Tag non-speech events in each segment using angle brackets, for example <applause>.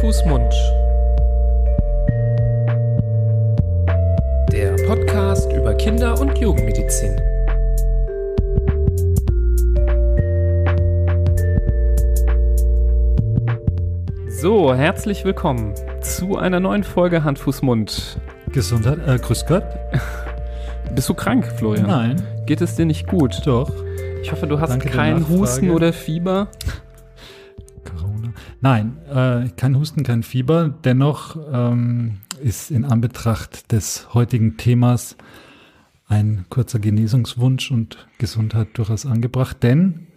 Fuß, Mund. Der Podcast über Kinder- und Jugendmedizin. So, herzlich willkommen zu einer neuen Folge Hand, Fuß, Mund. Gesundheit, äh, grüß Gott. <laughs> Bist du krank, Florian? Nein, Geht es dir nicht gut? doch. Ich hoffe, du hast Danke keinen. Husten oder Fieber. Nein, äh, kein Husten, kein Fieber. Dennoch ähm, ist in Anbetracht des heutigen Themas ein kurzer Genesungswunsch und Gesundheit durchaus angebracht. Denn,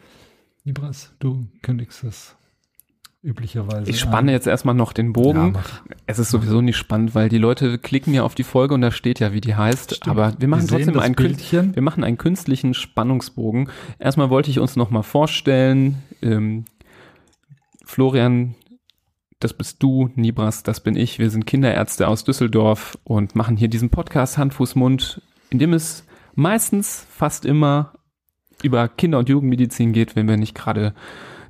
Libras, du kündigst es üblicherweise. Ich spanne jetzt erstmal noch den Bogen. Ja. Es ist sowieso nicht spannend, weil die Leute klicken ja auf die Folge und da steht ja, wie die heißt. Stimmt. Aber wir machen Wir trotzdem einen, Bildchen. wir machen einen künstlichen Spannungsbogen. Erstmal wollte ich uns nochmal vorstellen. Ähm, Florian, das bist du, Nibras, das bin ich. Wir sind Kinderärzte aus Düsseldorf und machen hier diesen Podcast Hand, Fuß, Mund, in dem es meistens fast immer über Kinder- und Jugendmedizin geht, wenn wir nicht gerade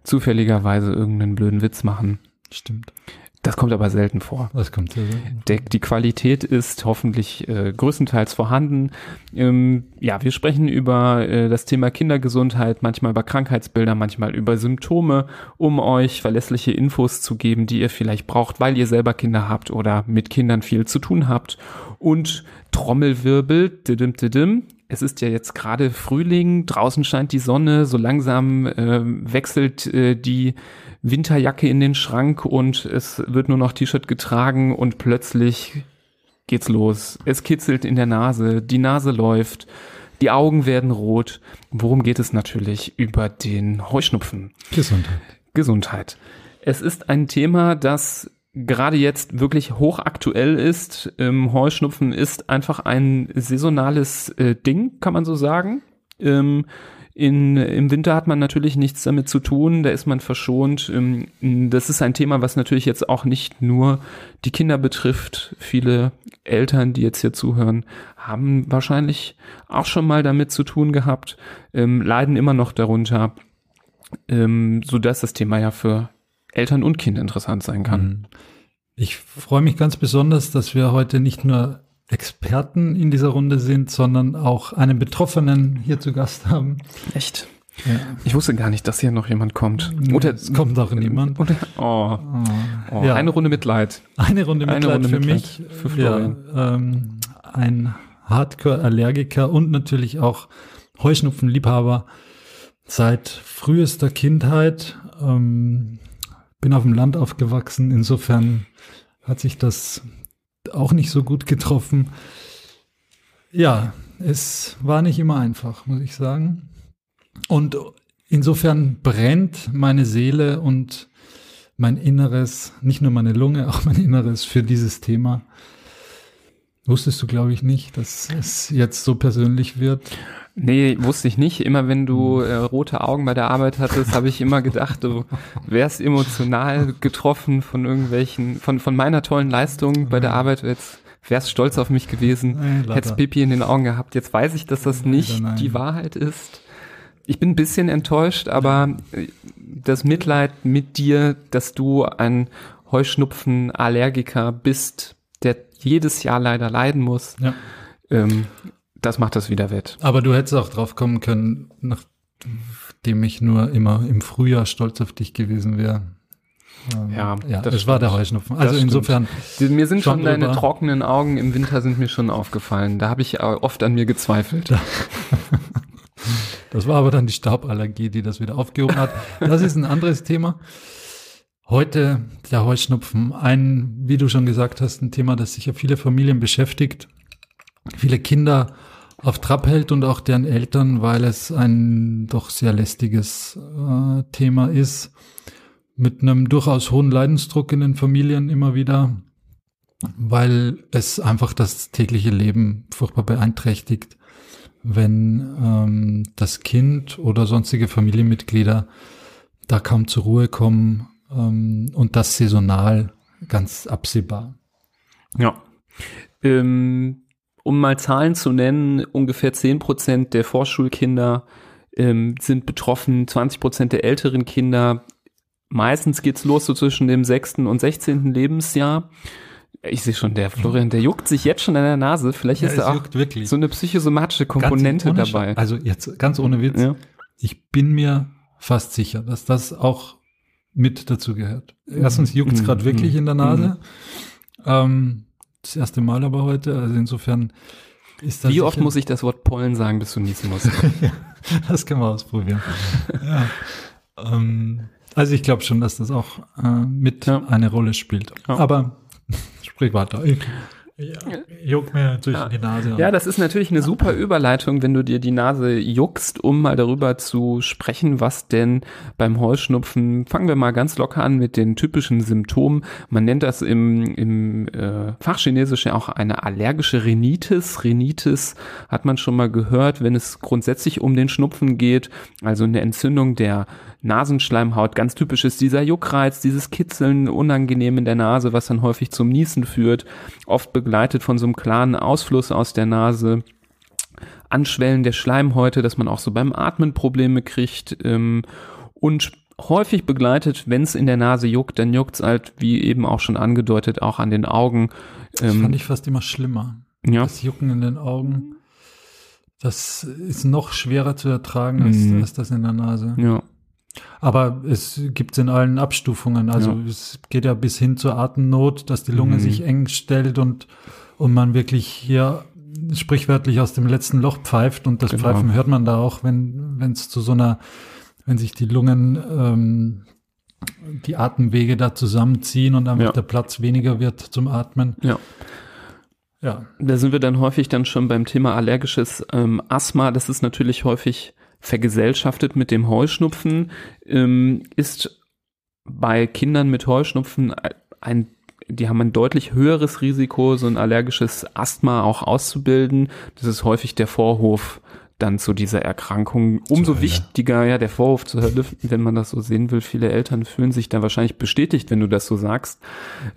zufälligerweise irgendeinen blöden Witz machen. Stimmt. Das kommt aber selten vor. Was kommt so? Der, die Qualität ist hoffentlich äh, größtenteils vorhanden. Ähm, ja, wir sprechen über äh, das Thema Kindergesundheit, manchmal über Krankheitsbilder, manchmal über Symptome, um euch verlässliche Infos zu geben, die ihr vielleicht braucht, weil ihr selber Kinder habt oder mit Kindern viel zu tun habt. Und Trommelwirbel, didim, didim. Es ist ja jetzt gerade Frühling, draußen scheint die Sonne, so langsam äh, wechselt äh, die Winterjacke in den Schrank und es wird nur noch T-Shirt getragen und plötzlich geht's los. Es kitzelt in der Nase, die Nase läuft, die Augen werden rot. Worum geht es natürlich? Über den Heuschnupfen. Gesundheit. Gesundheit. Es ist ein Thema, das gerade jetzt wirklich hochaktuell ist. Ähm, Heuschnupfen ist einfach ein saisonales äh, Ding, kann man so sagen. Ähm, in, Im Winter hat man natürlich nichts damit zu tun, da ist man verschont. Ähm, das ist ein Thema, was natürlich jetzt auch nicht nur die Kinder betrifft. Viele Eltern, die jetzt hier zuhören, haben wahrscheinlich auch schon mal damit zu tun gehabt, ähm, leiden immer noch darunter, ähm, so dass das Thema ja für Eltern und Kinder interessant sein kann. Mhm. Ich freue mich ganz besonders, dass wir heute nicht nur Experten in dieser Runde sind, sondern auch einen Betroffenen hier zu Gast haben. Echt? Ja. Ich wusste gar nicht, dass hier noch jemand kommt. Oder es kommt auch niemand. Oder, oh, Oh. oh, Ja. eine Runde Mitleid. Eine Runde Eine Mitleid Runde für Mitleid mich. für Florian. Ja, ähm, ein Hardcore-Allergiker und natürlich auch Heuschnupfenliebhaber seit frühester Kindheit. Ähm, bin auf dem Land aufgewachsen. Insofern hat sich das auch nicht so gut getroffen. Ja, es war nicht immer einfach, muss ich sagen. Und insofern brennt meine Seele und mein Inneres, nicht nur meine Lunge, <laughs> auch mein Inneres für dieses Thema. Wusstest du, glaube ich, nicht, dass es jetzt so persönlich wird? Nee, wusste ich nicht. Immer wenn du äh, rote Augen bei der Arbeit hattest, habe ich immer gedacht, du wärst emotional getroffen von irgendwelchen, von, von meiner tollen Leistung bei der Arbeit. Jetzt wärst stolz auf mich gewesen, Nee, hättest Pipi in den Augen gehabt. Jetzt weiß ich, dass das nicht nein. die Wahrheit ist. Ich bin ein bisschen enttäuscht, aber äh, das Mitleid mit dir, dass du ein Heuschnupfen-Allergiker bist, der jedes Jahr leider leiden muss, Ja. ähm, das macht das wieder wett. Aber du hättest auch drauf kommen können, nachdem ich nur immer im Frühjahr stolz auf dich gewesen wäre. Ähm, Ja, ja das es war der. Heuschnupfen. Das Also insofern, Mir sind schon deine drüber. trockenen Augen im Winter sind mir schon aufgefallen. Da habe ich äh, oft an mir gezweifelt. <laughs> das war aber dann die Stauballergie, die das wieder aufgehoben hat. Das ist ein anderes Thema. Heute der Heuschnupfen, ein, wie du schon gesagt hast, ein Thema, das sicher viele Familien beschäftigt, viele Kinder auf Trab hält und auch deren Eltern, weil es ein doch sehr lästiges äh, Thema ist, mit einem durchaus hohen Leidensdruck in den Familien immer wieder, weil es einfach das tägliche Leben furchtbar beeinträchtigt, wenn ähm, das Kind oder sonstige Familienmitglieder da kaum zur Ruhe kommen ähm, und das saisonal ganz absehbar. Ja. Ähm, um mal Zahlen zu nennen, ungefähr 10 Prozent der Vorschulkinder ähm, sind betroffen, 20 Prozent der älteren Kinder. meistens geht's los so zwischen dem sechsten und sechzehnten Lebensjahr. Ich sehe schon, der Florian, der juckt sich jetzt schon an der Nase. Vielleicht Ja, ist da auch wirklich. so eine psychosomatische Komponente ohne dabei. Also jetzt ganz ohne Witz. Ja. Ich bin mir fast sicher, dass das auch mit dazu gehört. Erstens juckt es Mhm. gerade wirklich Mhm. in der Nase. Ähm, das erste Mal aber heute. Also insofern ist das. Wie oft muss ich das Wort Pollen sagen, bis du niesen musst? <laughs> Das können wir ausprobieren. ja. ähm, also ich glaube schon, dass das auch äh, mit Ja. eine Rolle spielt. Ja. Aber <laughs> sprich weiter. Ich, ja, juckt mir zwischen die Nase. Ja, das ist natürlich eine super Überleitung, wenn du dir die Nase juckst, um mal darüber zu sprechen, was denn beim Heuschnupfen, fangen wir mal ganz locker an mit den typischen Symptomen. Man nennt das im, im äh, Fachchinesisch ja auch eine allergische Rhinitis. Rhinitis hat man schon mal gehört, wenn es grundsätzlich um den Schnupfen geht, also eine Entzündung der Nasenschleimhaut. Ganz typisch ist dieser Juckreiz, dieses Kitzeln unangenehm in der Nase, was dann häufig zum Niesen führt, oft begleitet von so einem klaren Ausfluss aus der Nase. Anschwellen der Schleimhäute, dass man auch so beim Atmen Probleme kriegt ähm, und häufig begleitet, wenn es in der Nase juckt, dann juckt es halt, wie eben auch schon angedeutet, auch an den Augen. Das Ähm, fand ich fast immer schlimmer. ja, Das Jucken in den Augen, das ist noch schwerer zu ertragen als, Mhm. als das in der Nase. ja, Aber es gibt in allen Abstufungen. Also Ja. es geht ja bis hin zur Atemnot, dass die Lunge Mhm. sich eng stellt und, und man wirklich hier sprichwörtlich aus dem letzten Loch pfeift. Und das Genau. Pfeifen hört man da auch, wenn wenn es zu so einer, wenn sich die Lungen, ähm, die Atemwege da zusammenziehen und einfach Ja. der Platz weniger wird zum Atmen. ja. Ja. Da sind wir dann häufig dann schon beim Thema allergisches ähm, Asthma. Das ist natürlich häufig vergesellschaftet mit dem Heuschnupfen. Ähm, ist bei Kindern mit Heuschnupfen ein, die haben ein deutlich höheres Risiko, so ein allergisches Asthma auch auszubilden. Das ist häufig der Vorhof dann zu dieser Erkrankung. Umso wichtiger, ja, der Vorhof zur Hölle, wenn man das so sehen will. Viele Eltern fühlen sich da wahrscheinlich bestätigt, wenn du das so sagst.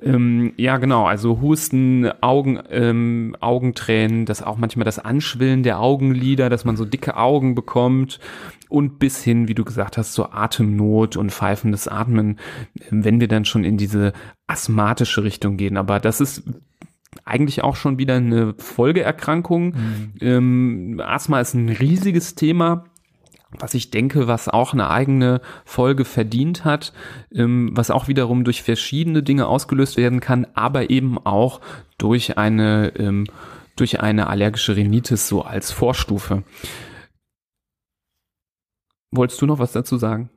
Ähm, ja, genau, also Husten, Augen, ähm, Augentränen, das auch manchmal das Anschwillen der Augenlider, dass man so dicke Augen bekommt und bis hin, wie du gesagt hast, zur Atemnot und pfeifendes Atmen, wenn wir dann schon in diese asthmatische Richtung gehen. Aber das ist eigentlich auch schon wieder eine Folgeerkrankung. Ähm, Asthma ist ein riesiges Thema was ich denke, was auch eine eigene Folge verdient hat, ähm, was auch wiederum durch verschiedene Dinge ausgelöst werden kann, aber eben auch durch eine, ähm, durch eine allergische Rhinitis so als Vorstufe. Wolltest du noch was dazu sagen?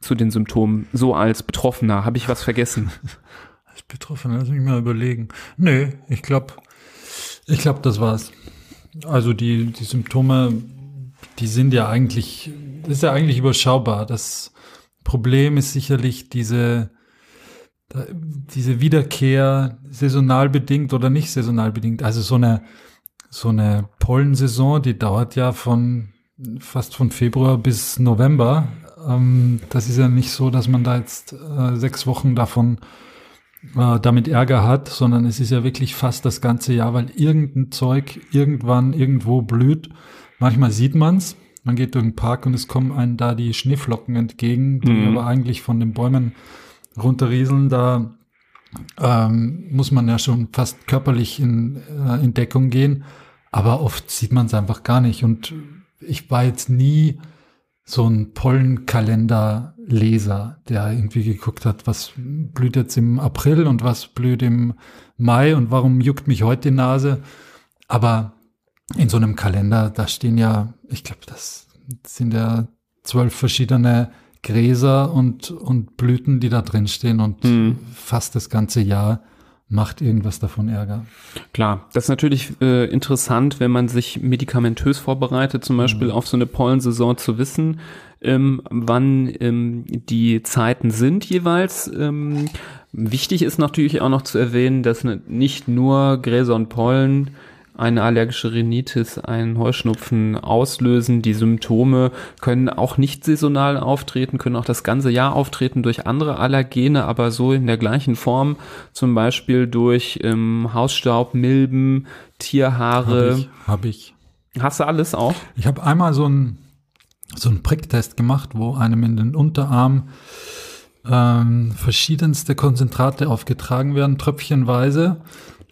Zu den Symptomen, so als Betroffener, habe ich was vergessen? <laughs> Als Betroffener, lass mich mal überlegen. Nö, ich glaube, ich glaube, das war's. Also die, die Symptome, die sind ja eigentlich, ist ja eigentlich überschaubar. Das Problem ist sicherlich diese, diese Wiederkehr, saisonal bedingt oder nicht saisonal bedingt. Also so eine, so eine Pollensaison, die dauert ja von fast von Februar bis November. Ähm, das ist ja nicht so, dass man da jetzt äh, sechs Wochen davon äh, damit Ärger hat, sondern es ist ja wirklich fast das ganze Jahr, weil irgendein Zeug irgendwann irgendwo blüht. Manchmal sieht man's. Man geht durch den Park und es kommen einem da die Schneeflocken entgegen, die Mhm. aber eigentlich von den Bäumen runterrieseln. Da ähm, muss man ja schon fast körperlich in, äh, in Deckung gehen. Aber oft sieht man es einfach gar nicht. Und ich war jetzt nie so ein Pollenkalender-Leser, der irgendwie geguckt hat, was blüht jetzt im April und was blüht im Mai und warum juckt mich heute die Nase. Aber in so einem Kalender, da stehen ja, ich glaube, das sind ja zwölf verschiedene Gräser und, und Blüten, die da drin stehen und Mhm. fast das ganze Jahr macht irgendwas davon Ärger. Klar, das ist natürlich äh, interessant, wenn man sich medikamentös vorbereitet, zum Beispiel auf so eine Pollensaison zu wissen, ähm, wann ähm, die Zeiten sind jeweils. Ähm, wichtig ist natürlich auch noch zu erwähnen, dass ne- nicht nur Gräser und Pollen eine allergische Rhinitis, einen Heuschnupfen auslösen. Die Symptome können auch nicht saisonal auftreten, können auch das ganze Jahr auftreten durch andere Allergene, aber so in der gleichen Form, zum Beispiel durch ähm, Hausstaub, Milben, Tierhaare. Hab ich, hab ich. Hast du alles auch? Ich habe einmal so einen so einen Pricktest gemacht, wo einem in den Unterarm ähm, verschiedenste Konzentrate aufgetragen werden, tröpfchenweise,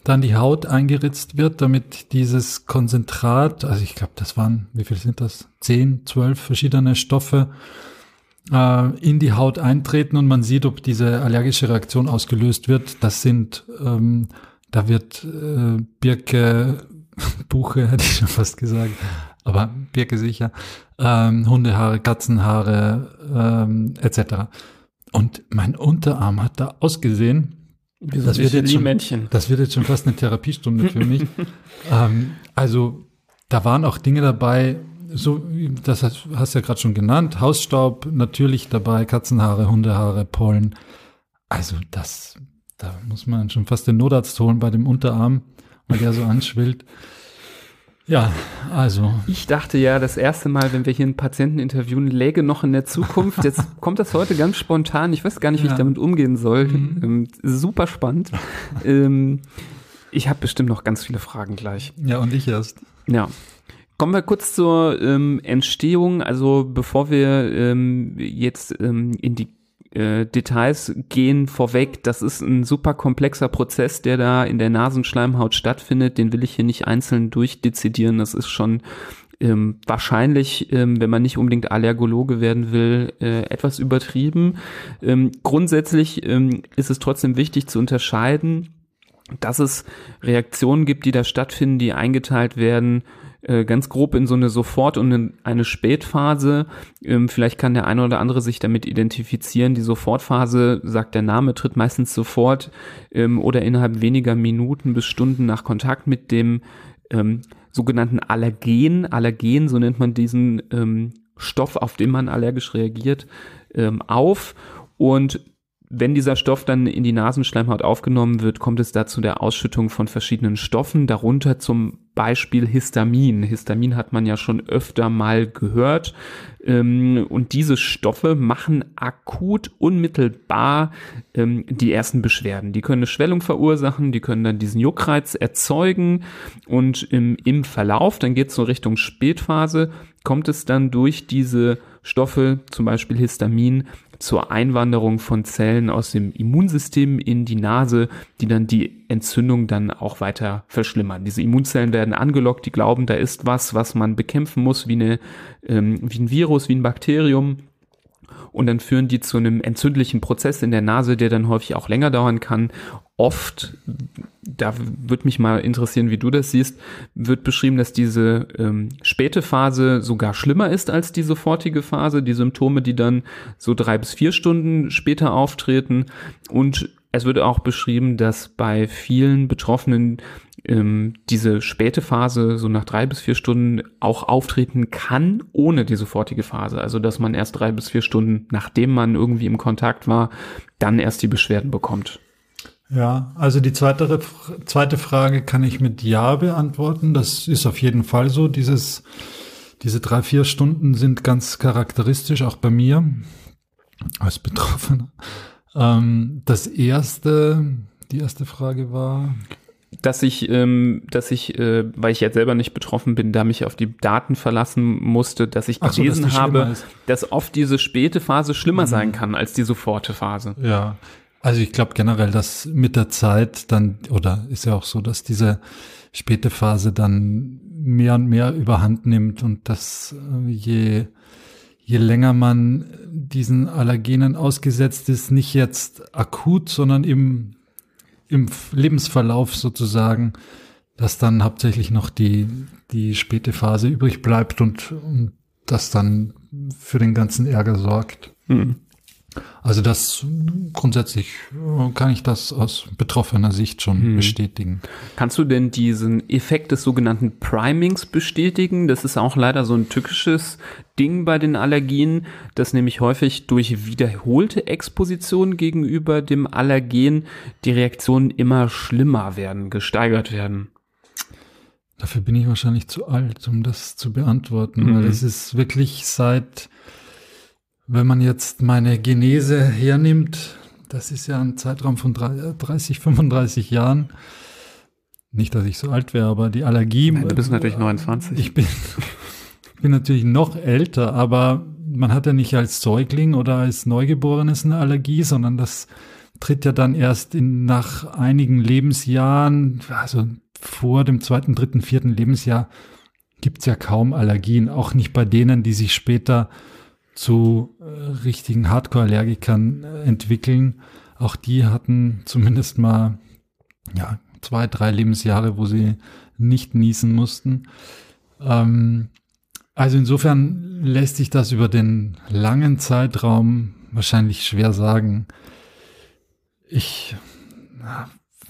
dann die Haut eingeritzt wird, damit dieses Konzentrat, also ich glaube, das waren, wie viel sind das? Zehn, zwölf verschiedene Stoffe äh, in die Haut eintreten und man sieht, ob diese allergische Reaktion ausgelöst wird. Das sind, ähm, da wird äh, Birke, <laughs> Buche, hätte ich schon fast gesagt, aber Birke sicher, ähm, Hundehaare, Katzenhaare ähm, etc. Und mein Unterarm hat da ausgesehen. Das wird, jetzt schon, das wird jetzt schon fast eine Therapiestunde für mich. <laughs> ähm, also da waren auch Dinge dabei, so das hast, hast du ja gerade schon genannt, Hausstaub natürlich dabei, Katzenhaare, Hundehaare, Pollen. Also das, da muss man schon fast den Notarzt holen bei dem Unterarm, weil der so anschwillt. Ja, also. Ich dachte ja, das erste Mal, wenn wir hier einen Patienten interviewen, läge noch in der Zukunft. <laughs> Jetzt kommt das heute ganz spontan. Ich weiß gar nicht, wie ja. ich damit umgehen soll. Mhm. Ähm, super spannend. ähm, ich habe bestimmt noch ganz viele Fragen gleich. Ja, und ich erst. Ja. Kommen wir kurz zur ähm, Entstehung. Also bevor wir ähm, jetzt ähm, in die äh, Details gehen vorweg. Das ist ein super komplexer Prozess, der da in der Nasenschleimhaut stattfindet. Den will ich hier nicht einzeln durchdezidieren. Das ist schon ähm, wahrscheinlich, ähm, wenn man nicht unbedingt Allergologe werden will, äh, etwas übertrieben. Ähm, grundsätzlich ähm, ist es trotzdem wichtig zu unterscheiden, dass es Reaktionen gibt, die da stattfinden, die eingeteilt werden äh, ganz grob in so eine Sofort- und eine Spätphase. Ähm, vielleicht kann der eine oder andere sich damit identifizieren. Die Sofortphase, sagt der Name, tritt meistens sofort ähm, oder innerhalb weniger Minuten bis Stunden nach Kontakt mit dem ähm, sogenannten Allergen. Allergen, so nennt man diesen ähm, Stoff, auf den man allergisch reagiert, ähm, auf. Und wenn dieser Stoff dann in die Nasenschleimhaut aufgenommen wird, kommt es dazu der Ausschüttung von verschiedenen Stoffen, darunter zum Beispiel Histamin. Histamin hat man ja schon öfter mal gehört. Ähm, und diese Stoffe machen akut unmittelbar ähm, die ersten Beschwerden. Die können eine Schwellung verursachen, die können dann diesen Juckreiz erzeugen und im Verlauf, dann geht es so Richtung Spätphase, kommt es dann durch diese Stoffe, zum Beispiel Histamin, zur Einwanderung von Zellen aus dem Immunsystem in die Nase, die dann die Entzündung dann auch weiter verschlimmern. Diese Immunzellen werden angelockt, die glauben, da ist was, was man bekämpfen muss, wie, eine, ähm, wie ein Virus, wie ein Bakterium und dann führen die zu einem entzündlichen Prozess in der Nase, der dann häufig auch länger dauern kann. Oft, da würde mich mal interessieren, wie du das siehst, wird beschrieben, dass diese ähm, späte Phase sogar schlimmer ist als die sofortige Phase, die Symptome, die dann so drei bis vier Stunden später auftreten und es wird auch beschrieben, dass bei vielen Betroffenen ähm, diese späte Phase so nach drei bis vier Stunden auch auftreten kann, ohne die sofortige Phase. Also dass man erst drei bis vier Stunden, nachdem man irgendwie im Kontakt war, dann erst die Beschwerden bekommt. Ja, also die zweite, zweite Frage kann ich mit Ja beantworten. Das ist auf jeden Fall so. Dieses, diese drei, vier Stunden sind ganz charakteristisch, auch bei mir als Betroffener. Ähm, das erste, die erste Frage war. Dass ich, ähm, dass ich, äh, weil ich jetzt selber nicht betroffen bin, da mich auf die Daten verlassen musste, dass ich Ach gelesen so, habe, dass oft diese späte Phase schlimmer mhm. sein kann als die soforte Phase. Ja, also ich glaube generell, dass mit der Zeit dann, oder ist ja auch so, dass diese späte Phase dann mehr und mehr überhand nimmt und dass äh, je je länger man diesen Allergenen ausgesetzt ist, nicht jetzt akut, sondern im, im Lebensverlauf sozusagen, dass dann hauptsächlich noch die, die späte Phase übrig bleibt und, und das dann für den ganzen Ärger sorgt. Mhm. Also das grundsätzlich äh, kann ich das aus betroffener Sicht schon hm. bestätigen. Kannst du denn diesen Effekt des sogenannten Primings bestätigen? Das ist auch leider so ein tückisches Ding bei den Allergien, dass nämlich häufig durch wiederholte Exposition gegenüber dem Allergen die Reaktionen immer schlimmer werden, gesteigert werden. Dafür bin ich wahrscheinlich zu alt, um das zu beantworten, mhm. weil es ist wirklich seit wenn man jetzt meine Genese hernimmt, das ist ja ein Zeitraum von 30, 35 Jahren. Nicht, dass ich so alt wäre, aber die Allergie. Nein, du bist natürlich 29. Ich bin, <laughs> bin natürlich noch älter, aber man hat ja nicht als Säugling oder als Neugeborenes eine Allergie, sondern das tritt ja dann erst in, nach einigen Lebensjahren, also vor dem zweiten, dritten, vierten Lebensjahr gibt's ja kaum Allergien, auch nicht bei denen, die sich später zu äh, richtigen Hardcore-Allergikern äh, entwickeln. Auch die hatten zumindest mal ja, zwei, drei Lebensjahre, wo sie nicht niesen mussten. Ähm, also insofern lässt sich das über den langen Zeitraum wahrscheinlich schwer sagen. Ich,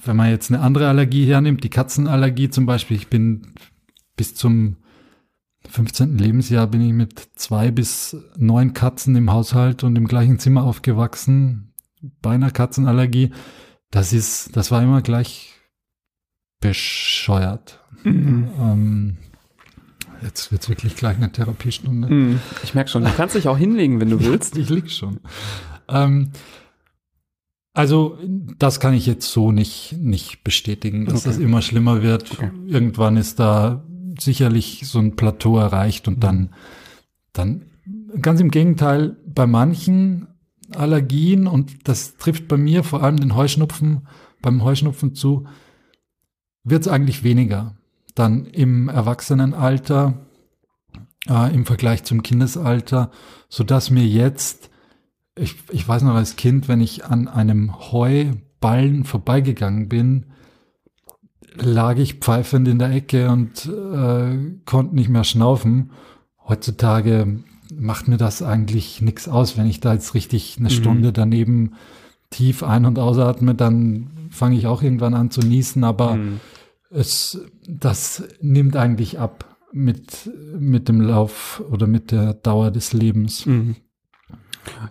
wenn man jetzt eine andere Allergie hernimmt, die Katzenallergie zum Beispiel, ich bin bis zum 15. Lebensjahr bin ich mit zwei bis neun Katzen im Haushalt und im gleichen Zimmer aufgewachsen, bei einer Katzenallergie. Das ist, das war immer gleich bescheuert. Mhm. Ähm, jetzt wird's wirklich gleich eine Therapiestunde. Mhm. Ich merke schon, du kannst dich auch hinlegen, wenn du <laughs> willst. ich lieg schon. Ähm, also das kann ich jetzt so nicht, nicht bestätigen, dass okay. das immer schlimmer wird. Okay. Irgendwann ist da sicherlich so ein Plateau erreicht und dann, dann ganz im Gegenteil, bei manchen Allergien, und das trifft bei mir vor allem den Heuschnupfen, beim Heuschnupfen zu, wird es eigentlich weniger. Dann im Erwachsenenalter, äh, im Vergleich zum Kindesalter, so dass mir jetzt, ich, ich weiß noch als Kind, wenn ich an einem Heuballen vorbeigegangen bin, lag ich pfeifend in der Ecke und äh, konnte nicht mehr schnaufen. Heutzutage macht mir das eigentlich nichts aus. Wenn ich da jetzt richtig eine mhm. Stunde daneben tief ein- und ausatme, dann fange ich auch irgendwann an zu niesen, aber mhm. es, das nimmt eigentlich ab mit, mit dem Lauf oder mit der Dauer des Lebens. Mhm.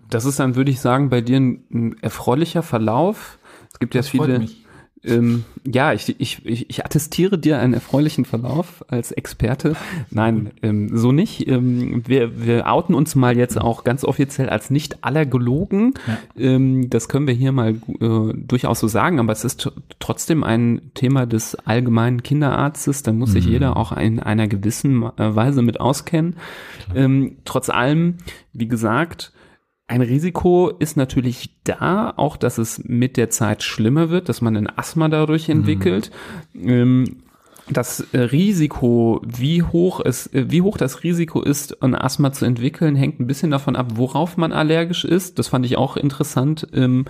Das ist dann, würde ich sagen, bei dir ein, ein erfreulicher Verlauf. Es gibt ja viele, mich. Ähm, ja, ich, ich, ich attestiere dir einen erfreulichen Verlauf als Experte. Nein, ähm, so nicht. Ähm, wir, wir outen uns mal jetzt auch ganz offiziell als nicht allergologen. Ja. Ähm, das können wir hier mal äh, durchaus so sagen, aber es ist trotzdem ein Thema des allgemeinen Kinderarztes. Da muss mhm. sich jeder auch in einer gewissen äh, Weise mit auskennen. Ähm, trotz allem, wie gesagt, ein Risiko ist natürlich da, auch dass es mit der Zeit schlimmer wird, dass man ein Asthma dadurch mhm. entwickelt. Mhm. Das Risiko, wie hoch es, wie hoch das Risiko ist, ein Asthma zu entwickeln, hängt ein bisschen davon ab, worauf man allergisch ist. Das fand ich auch interessant, ähm,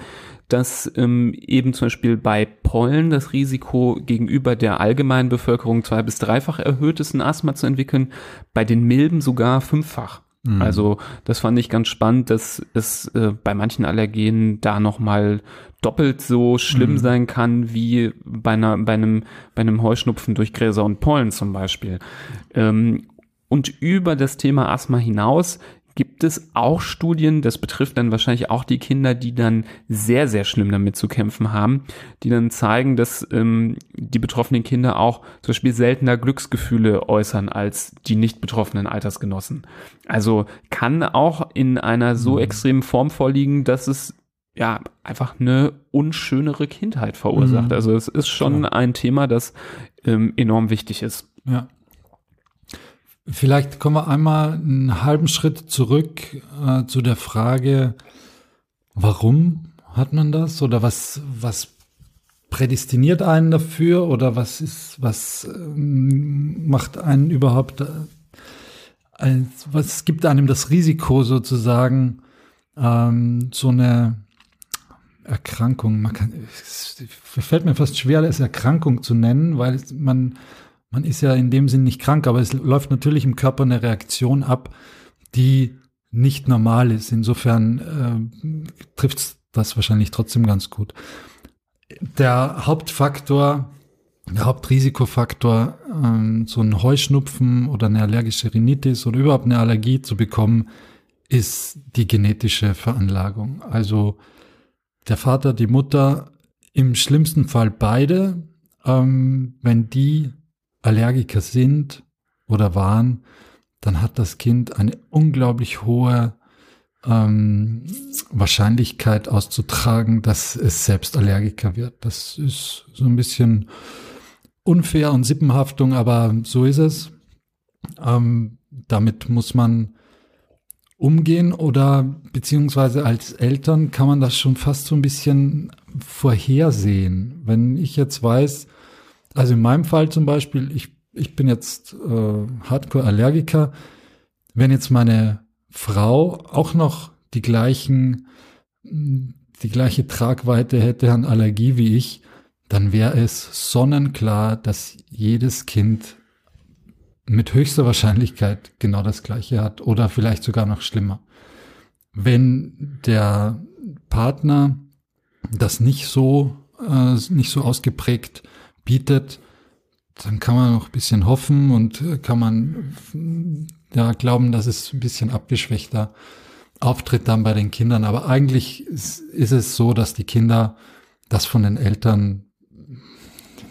dass ähm, eben zum Beispiel bei Pollen das Risiko gegenüber der allgemeinen Bevölkerung zwei bis dreifach erhöht ist, ein Asthma zu entwickeln, bei den Milben sogar fünffach. Mhm. Also das fand ich ganz spannend, dass es äh, bei manchen Allergenen da nochmal doppelt so schlimm mhm. sein kann wie bei, einer, bei, einem, bei einem Heuschnupfen durch Gräser und Pollen zum Beispiel. Ähm, und über das Thema Asthma hinaus gibt es auch Studien, das betrifft dann wahrscheinlich auch die Kinder, die dann sehr, sehr schlimm damit zu kämpfen haben, die dann zeigen, dass ähm, die betroffenen Kinder auch zum Beispiel seltener Glücksgefühle äußern als die nicht betroffenen Altersgenossen. Also kann auch in einer so mhm. extremen Form vorliegen, dass es ja einfach eine unschönere Kindheit verursacht. Mhm. Also es ist schon ja. ein Thema, das ähm, enorm wichtig ist. Ja. Vielleicht kommen wir einmal einen halben Schritt zurück äh, zu der Frage, warum hat man das oder was, was prädestiniert einen dafür oder was ist, was ähm, macht einen überhaupt, äh, was gibt einem das Risiko sozusagen, ähm, so eine Erkrankung, man kann, es fällt mir fast schwer, es Erkrankung zu nennen, weil man man ist ja in dem Sinn nicht krank, aber es läuft natürlich im Körper eine Reaktion ab, die nicht normal ist. Insofern äh, trifft das wahrscheinlich trotzdem ganz gut. Der Hauptfaktor, der Hauptrisikofaktor, ähm, so ein Heuschnupfen oder eine allergische Rhinitis oder überhaupt eine Allergie zu bekommen, ist die genetische Veranlagung. Also der Vater, die Mutter, im schlimmsten Fall beide, ähm, wenn die Allergiker sind oder waren, dann hat das Kind eine unglaublich hohe ähm, Wahrscheinlichkeit auszutragen, dass es selbst Allergiker wird. Das ist so ein bisschen unfair und Sippenhaftung, aber so ist es. Ähm, damit muss man umgehen oder beziehungsweise als Eltern kann man das schon fast so ein bisschen vorhersehen. Wenn ich jetzt weiß, also in meinem Fall zum Beispiel, ich, ich bin jetzt äh, Hardcore-Allergiker, wenn jetzt meine Frau auch noch die gleichen, die gleiche Tragweite hätte an Allergie wie ich, dann wäre es sonnenklar, dass jedes Kind mit höchster Wahrscheinlichkeit genau das gleiche hat oder vielleicht sogar noch schlimmer. Wenn der Partner das nicht so, äh, nicht so ausgeprägt bietet, dann kann man noch ein bisschen hoffen und kann man ja glauben, dass es ein bisschen abgeschwächter auftritt dann bei den Kindern. Aber eigentlich ist, ist es so, dass die Kinder das von den Eltern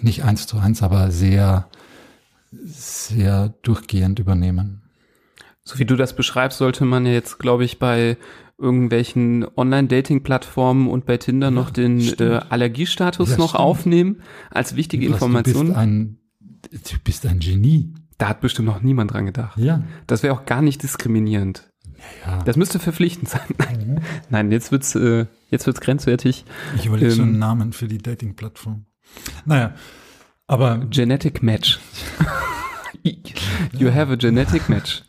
nicht eins zu eins, aber sehr sehr durchgehend übernehmen. So wie du das beschreibst, sollte man jetzt, glaube ich, bei irgendwelchen Online-Dating-Plattformen und bei Tinder ja, noch den äh, Allergiestatus ja, noch stimmt. aufnehmen als wichtige Was, Information. Du bist, ein, du bist ein Genie. Da hat bestimmt noch niemand dran gedacht. Ja. Das wäre auch gar nicht diskriminierend. Ja. Das müsste verpflichtend sein. Mhm. <laughs> Nein, jetzt wird's, äh, jetzt wird's grenzwertig. Ich überlege ähm, schon einen Namen für die Dating-Plattform. Naja, aber Genetic Match. <laughs> you have a genetic match.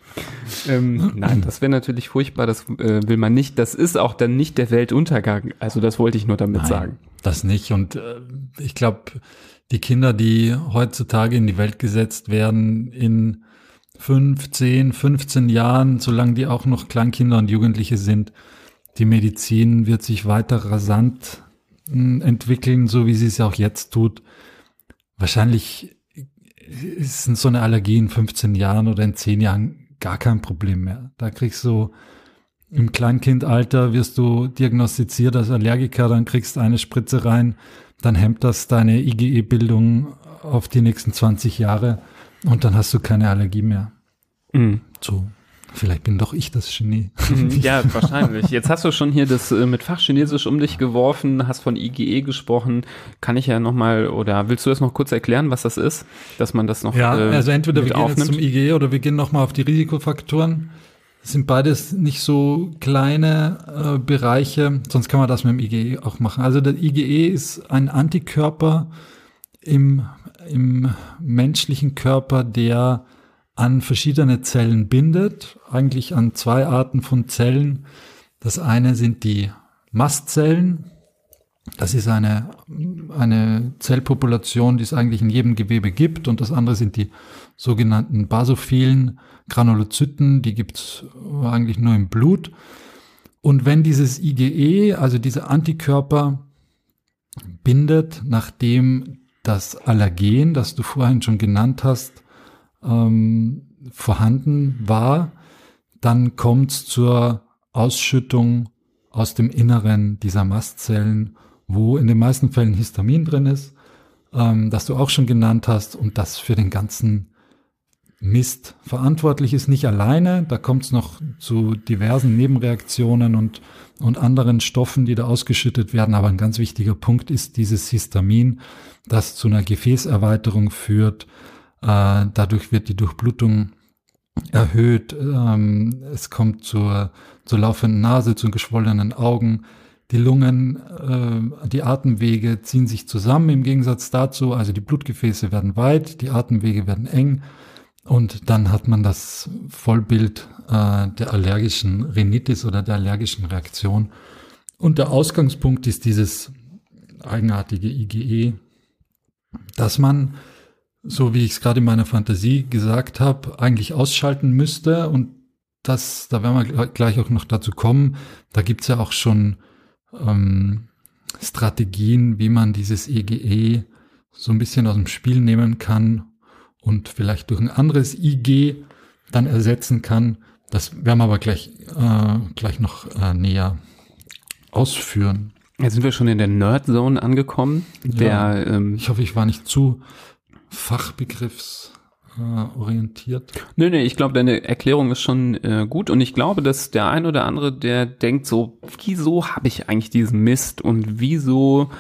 Ähm, nein, das wäre natürlich furchtbar, das äh, will man nicht. Das ist auch dann nicht der Weltuntergang. Also das wollte ich nur damit nein, sagen. Das nicht. Und äh, ich glaube, die Kinder, die heutzutage in die Welt gesetzt werden, in 15, 15 Jahren, solange die auch noch Kleinkinder und Jugendliche sind, die Medizin wird sich weiter rasant hm, entwickeln, so wie sie es auch jetzt tut wahrscheinlich ist so eine Allergie in 15 Jahren oder in 10 Jahren gar kein Problem mehr. Da kriegst du im Kleinkindalter wirst du diagnostiziert als Allergiker, dann kriegst eine Spritze rein, dann hemmt das deine IgE-Bildung auf die nächsten 20 Jahre und dann hast du keine Allergie mehr. Mhm. So. Vielleicht bin doch ich das Genie. Mhm. <laughs> ja, wahrscheinlich. Jetzt hast du schon hier das äh, mit Fachchinesisch um dich geworfen, hast von IGE gesprochen. Kann ich ja nochmal, oder willst du das noch kurz erklären, was das ist? Dass man das noch Ja, äh, also entweder wir gehen aufnimmt. jetzt zum IGE oder wir gehen nochmal auf die Risikofaktoren. Das sind beides nicht so kleine äh, Bereiche, sonst kann man das mit dem IGE auch machen. Also der IGE ist ein Antikörper im, im menschlichen Körper, der an verschiedene Zellen bindet, eigentlich an zwei Arten von Zellen. Das eine sind die Mastzellen. Das ist eine, eine Zellpopulation, die es eigentlich in jedem Gewebe gibt. Und das andere sind die sogenannten basophilen Granulozyten. Die gibt es eigentlich nur im Blut. Und wenn dieses IgE, also dieser Antikörper, bindet, nachdem das Allergen, das du vorhin schon genannt hast, ähm, vorhanden war, dann kommt es zur Ausschüttung aus dem Inneren dieser Mastzellen, wo in den meisten Fällen Histamin drin ist, ähm, das du auch schon genannt hast und das für den ganzen Mist verantwortlich ist, nicht alleine. Da kommt es noch zu diversen Nebenreaktionen und, und anderen Stoffen, die da ausgeschüttet werden. Aber ein ganz wichtiger Punkt ist dieses Histamin, das zu einer Gefäßerweiterung führt, äh, dadurch wird die Durchblutung erhöht. Ähm, es kommt zur, zur laufenden Nase, zu geschwollenen Augen. Die Lungen, äh, die Atemwege ziehen sich zusammen im Gegensatz dazu. Also die Blutgefäße werden weit, die Atemwege werden eng. Und dann hat man das Vollbild äh, der allergischen Rhinitis oder der allergischen Reaktion. Und der Ausgangspunkt ist dieses eigenartige IgE, dass man so wie ich es gerade in meiner Fantasie gesagt habe, eigentlich ausschalten müsste. Und das, da werden wir gleich auch noch dazu kommen. Da gibt's ja auch schon ähm, Strategien, wie man dieses EGE e so ein bisschen aus dem Spiel nehmen kann und vielleicht durch ein anderes IG dann ersetzen kann. Das werden wir aber gleich, äh, gleich noch äh, näher ausführen. Jetzt sind wir schon in der Nerd-Zone angekommen. Der, ja, ähm, ich hoffe, ich war nicht zu Fachbegriffs äh, orientiert. Nö, nee, ich glaube, deine Erklärung ist schon äh, gut und ich glaube, dass der ein oder andere, der denkt so, wieso habe ich eigentlich diesen Mist und wieso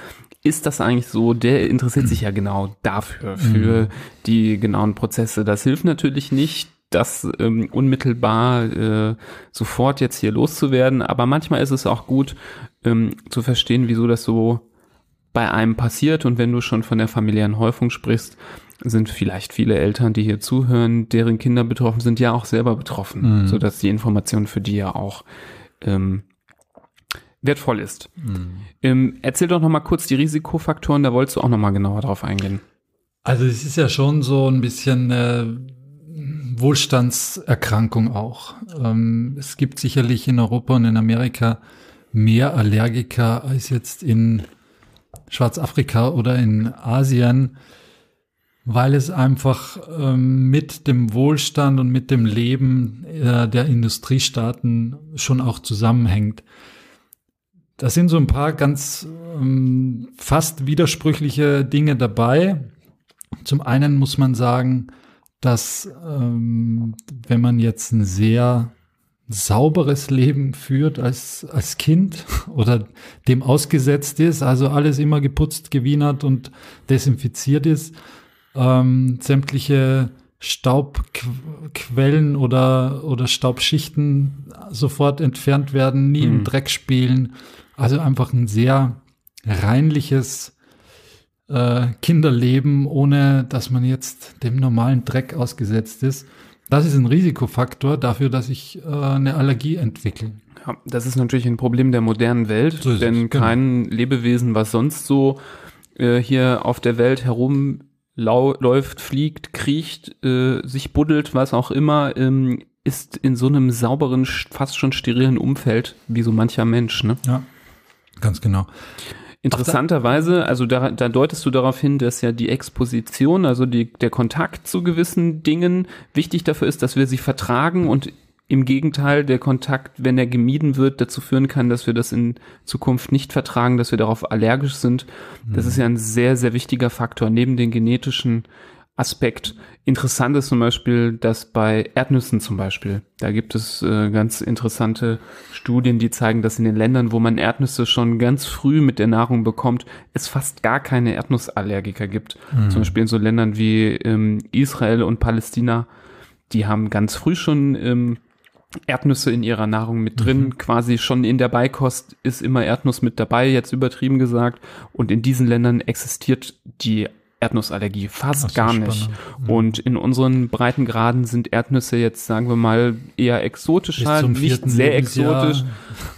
ist das eigentlich so, der interessiert sich ja genau dafür, für mhm. die genauen Prozesse. Das hilft natürlich nicht, das ähm, unmittelbar äh, sofort jetzt hier loszuwerden, aber manchmal ist es auch gut ähm, zu verstehen, wieso das so bei einem passiert und wenn du schon von der familiären Häufung sprichst, sind vielleicht viele Eltern, die hier zuhören, deren Kinder betroffen sind, ja auch selber betroffen, mhm. so dass die Information für die ja auch ähm, wertvoll ist. Mhm. Ähm, erzähl doch noch mal kurz die Risikofaktoren, da wolltest du auch noch mal genauer drauf eingehen. Also es ist ja schon so ein bisschen äh, Wohlstandserkrankung auch. Ähm, es gibt sicherlich in Europa und in Amerika mehr Allergiker als jetzt in Schwarzafrika oder in Asien weil es einfach ähm, mit dem Wohlstand und mit dem Leben äh, der Industriestaaten schon auch zusammenhängt. Da sind so ein paar ganz ähm, fast widersprüchliche Dinge dabei. Zum einen muss man sagen, dass ähm, wenn man jetzt ein sehr sauberes Leben führt als, als Kind <laughs> oder dem ausgesetzt ist, also alles immer geputzt, gewienert und desinfiziert ist, ähm, sämtliche Staubquellen oder, oder Staubschichten sofort entfernt werden, nie hm. im Dreck spielen. Also einfach ein sehr reinliches äh, Kinderleben, ohne dass man jetzt dem normalen Dreck ausgesetzt ist. Das ist ein Risikofaktor dafür, dass ich äh, eine Allergie entwickle. Ja, das ist natürlich ein Problem der modernen Welt, so denn es, genau. kein Lebewesen, was sonst so äh, hier auf der Welt herum läuft, fliegt, kriecht, äh, sich buddelt, was auch immer, ähm, ist in so einem sauberen, fast schon sterilen Umfeld wie so mancher Mensch. Ne? Ja, ganz genau. Interessanterweise, also da, da deutest du darauf hin, dass ja die Exposition, also die, der Kontakt zu gewissen Dingen wichtig dafür ist, dass wir sie vertragen und im Gegenteil, der Kontakt, wenn er gemieden wird, dazu führen kann, dass wir das in Zukunft nicht vertragen, dass wir darauf allergisch sind. Das ist ja ein sehr, sehr wichtiger Faktor neben den genetischen Aspekt. Interessant ist zum Beispiel, dass bei Erdnüssen zum Beispiel, da gibt es äh, ganz interessante Studien, die zeigen, dass in den Ländern, wo man Erdnüsse schon ganz früh mit der Nahrung bekommt, es fast gar keine Erdnussallergiker gibt. Mhm. Zum Beispiel in so Ländern wie ähm, Israel und Palästina, die haben ganz früh schon ähm, Erdnüsse in ihrer Nahrung mit drin. Mhm. Quasi schon in der Beikost ist immer Erdnuss mit dabei, jetzt übertrieben gesagt. Und in diesen Ländern existiert die Erdnussallergie fast so, gar nicht. Mhm. Und in unseren Breitengraden sind Erdnüsse jetzt, sagen wir mal, eher exotischer, nicht sehr Lebensjahr. exotisch.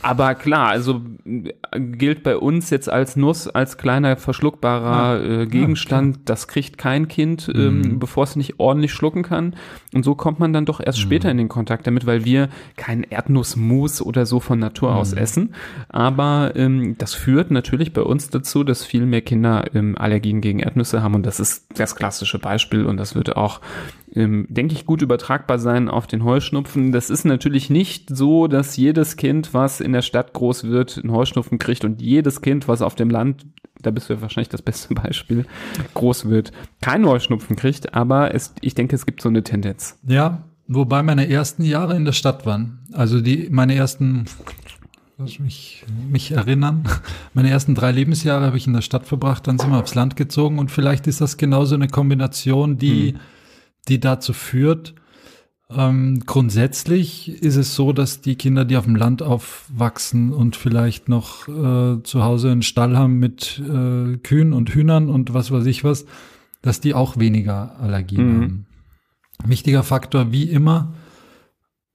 Aber klar, also äh, gilt bei uns jetzt als Nuss, als kleiner verschluckbarer ja. äh, Gegenstand. Ja, das kriegt kein Kind, ähm, mhm. bevor es nicht ordentlich schlucken kann. Und so kommt man dann doch erst mhm. später in den Kontakt damit, weil wir kein Erdnussmus oder so von Natur aus mhm. essen. Aber ähm, das führt natürlich bei uns dazu, dass viel mehr Kinder ähm, Allergien gegen Erdnüsse haben haben. Und das ist das klassische Beispiel und das wird auch, ähm, denke ich, gut übertragbar sein auf den Heuschnupfen. Das ist natürlich nicht so, dass jedes Kind, was in der Stadt groß wird, einen Heuschnupfen kriegt und jedes Kind, was auf dem Land da bist du ja wahrscheinlich das beste <laughs> Beispiel, groß wird, keinen Heuschnupfen kriegt, aber es, ich denke, es gibt so eine Tendenz. Ja, wobei meine ersten Jahre in der Stadt waren. Also die, meine ersten Lass mich, mich erinnern. Meine ersten drei Lebensjahre habe ich in der Stadt verbracht, dann sind wir aufs Land gezogen und vielleicht ist das genauso eine Kombination, die, hm. die dazu führt. Ähm, grundsätzlich ist es so, dass die Kinder, die auf dem Land aufwachsen und vielleicht noch äh, zu Hause einen Stall haben mit äh, Kühen und Hühnern und was weiß ich was, dass die auch weniger Allergien hm. haben. Wichtiger Faktor wie immer,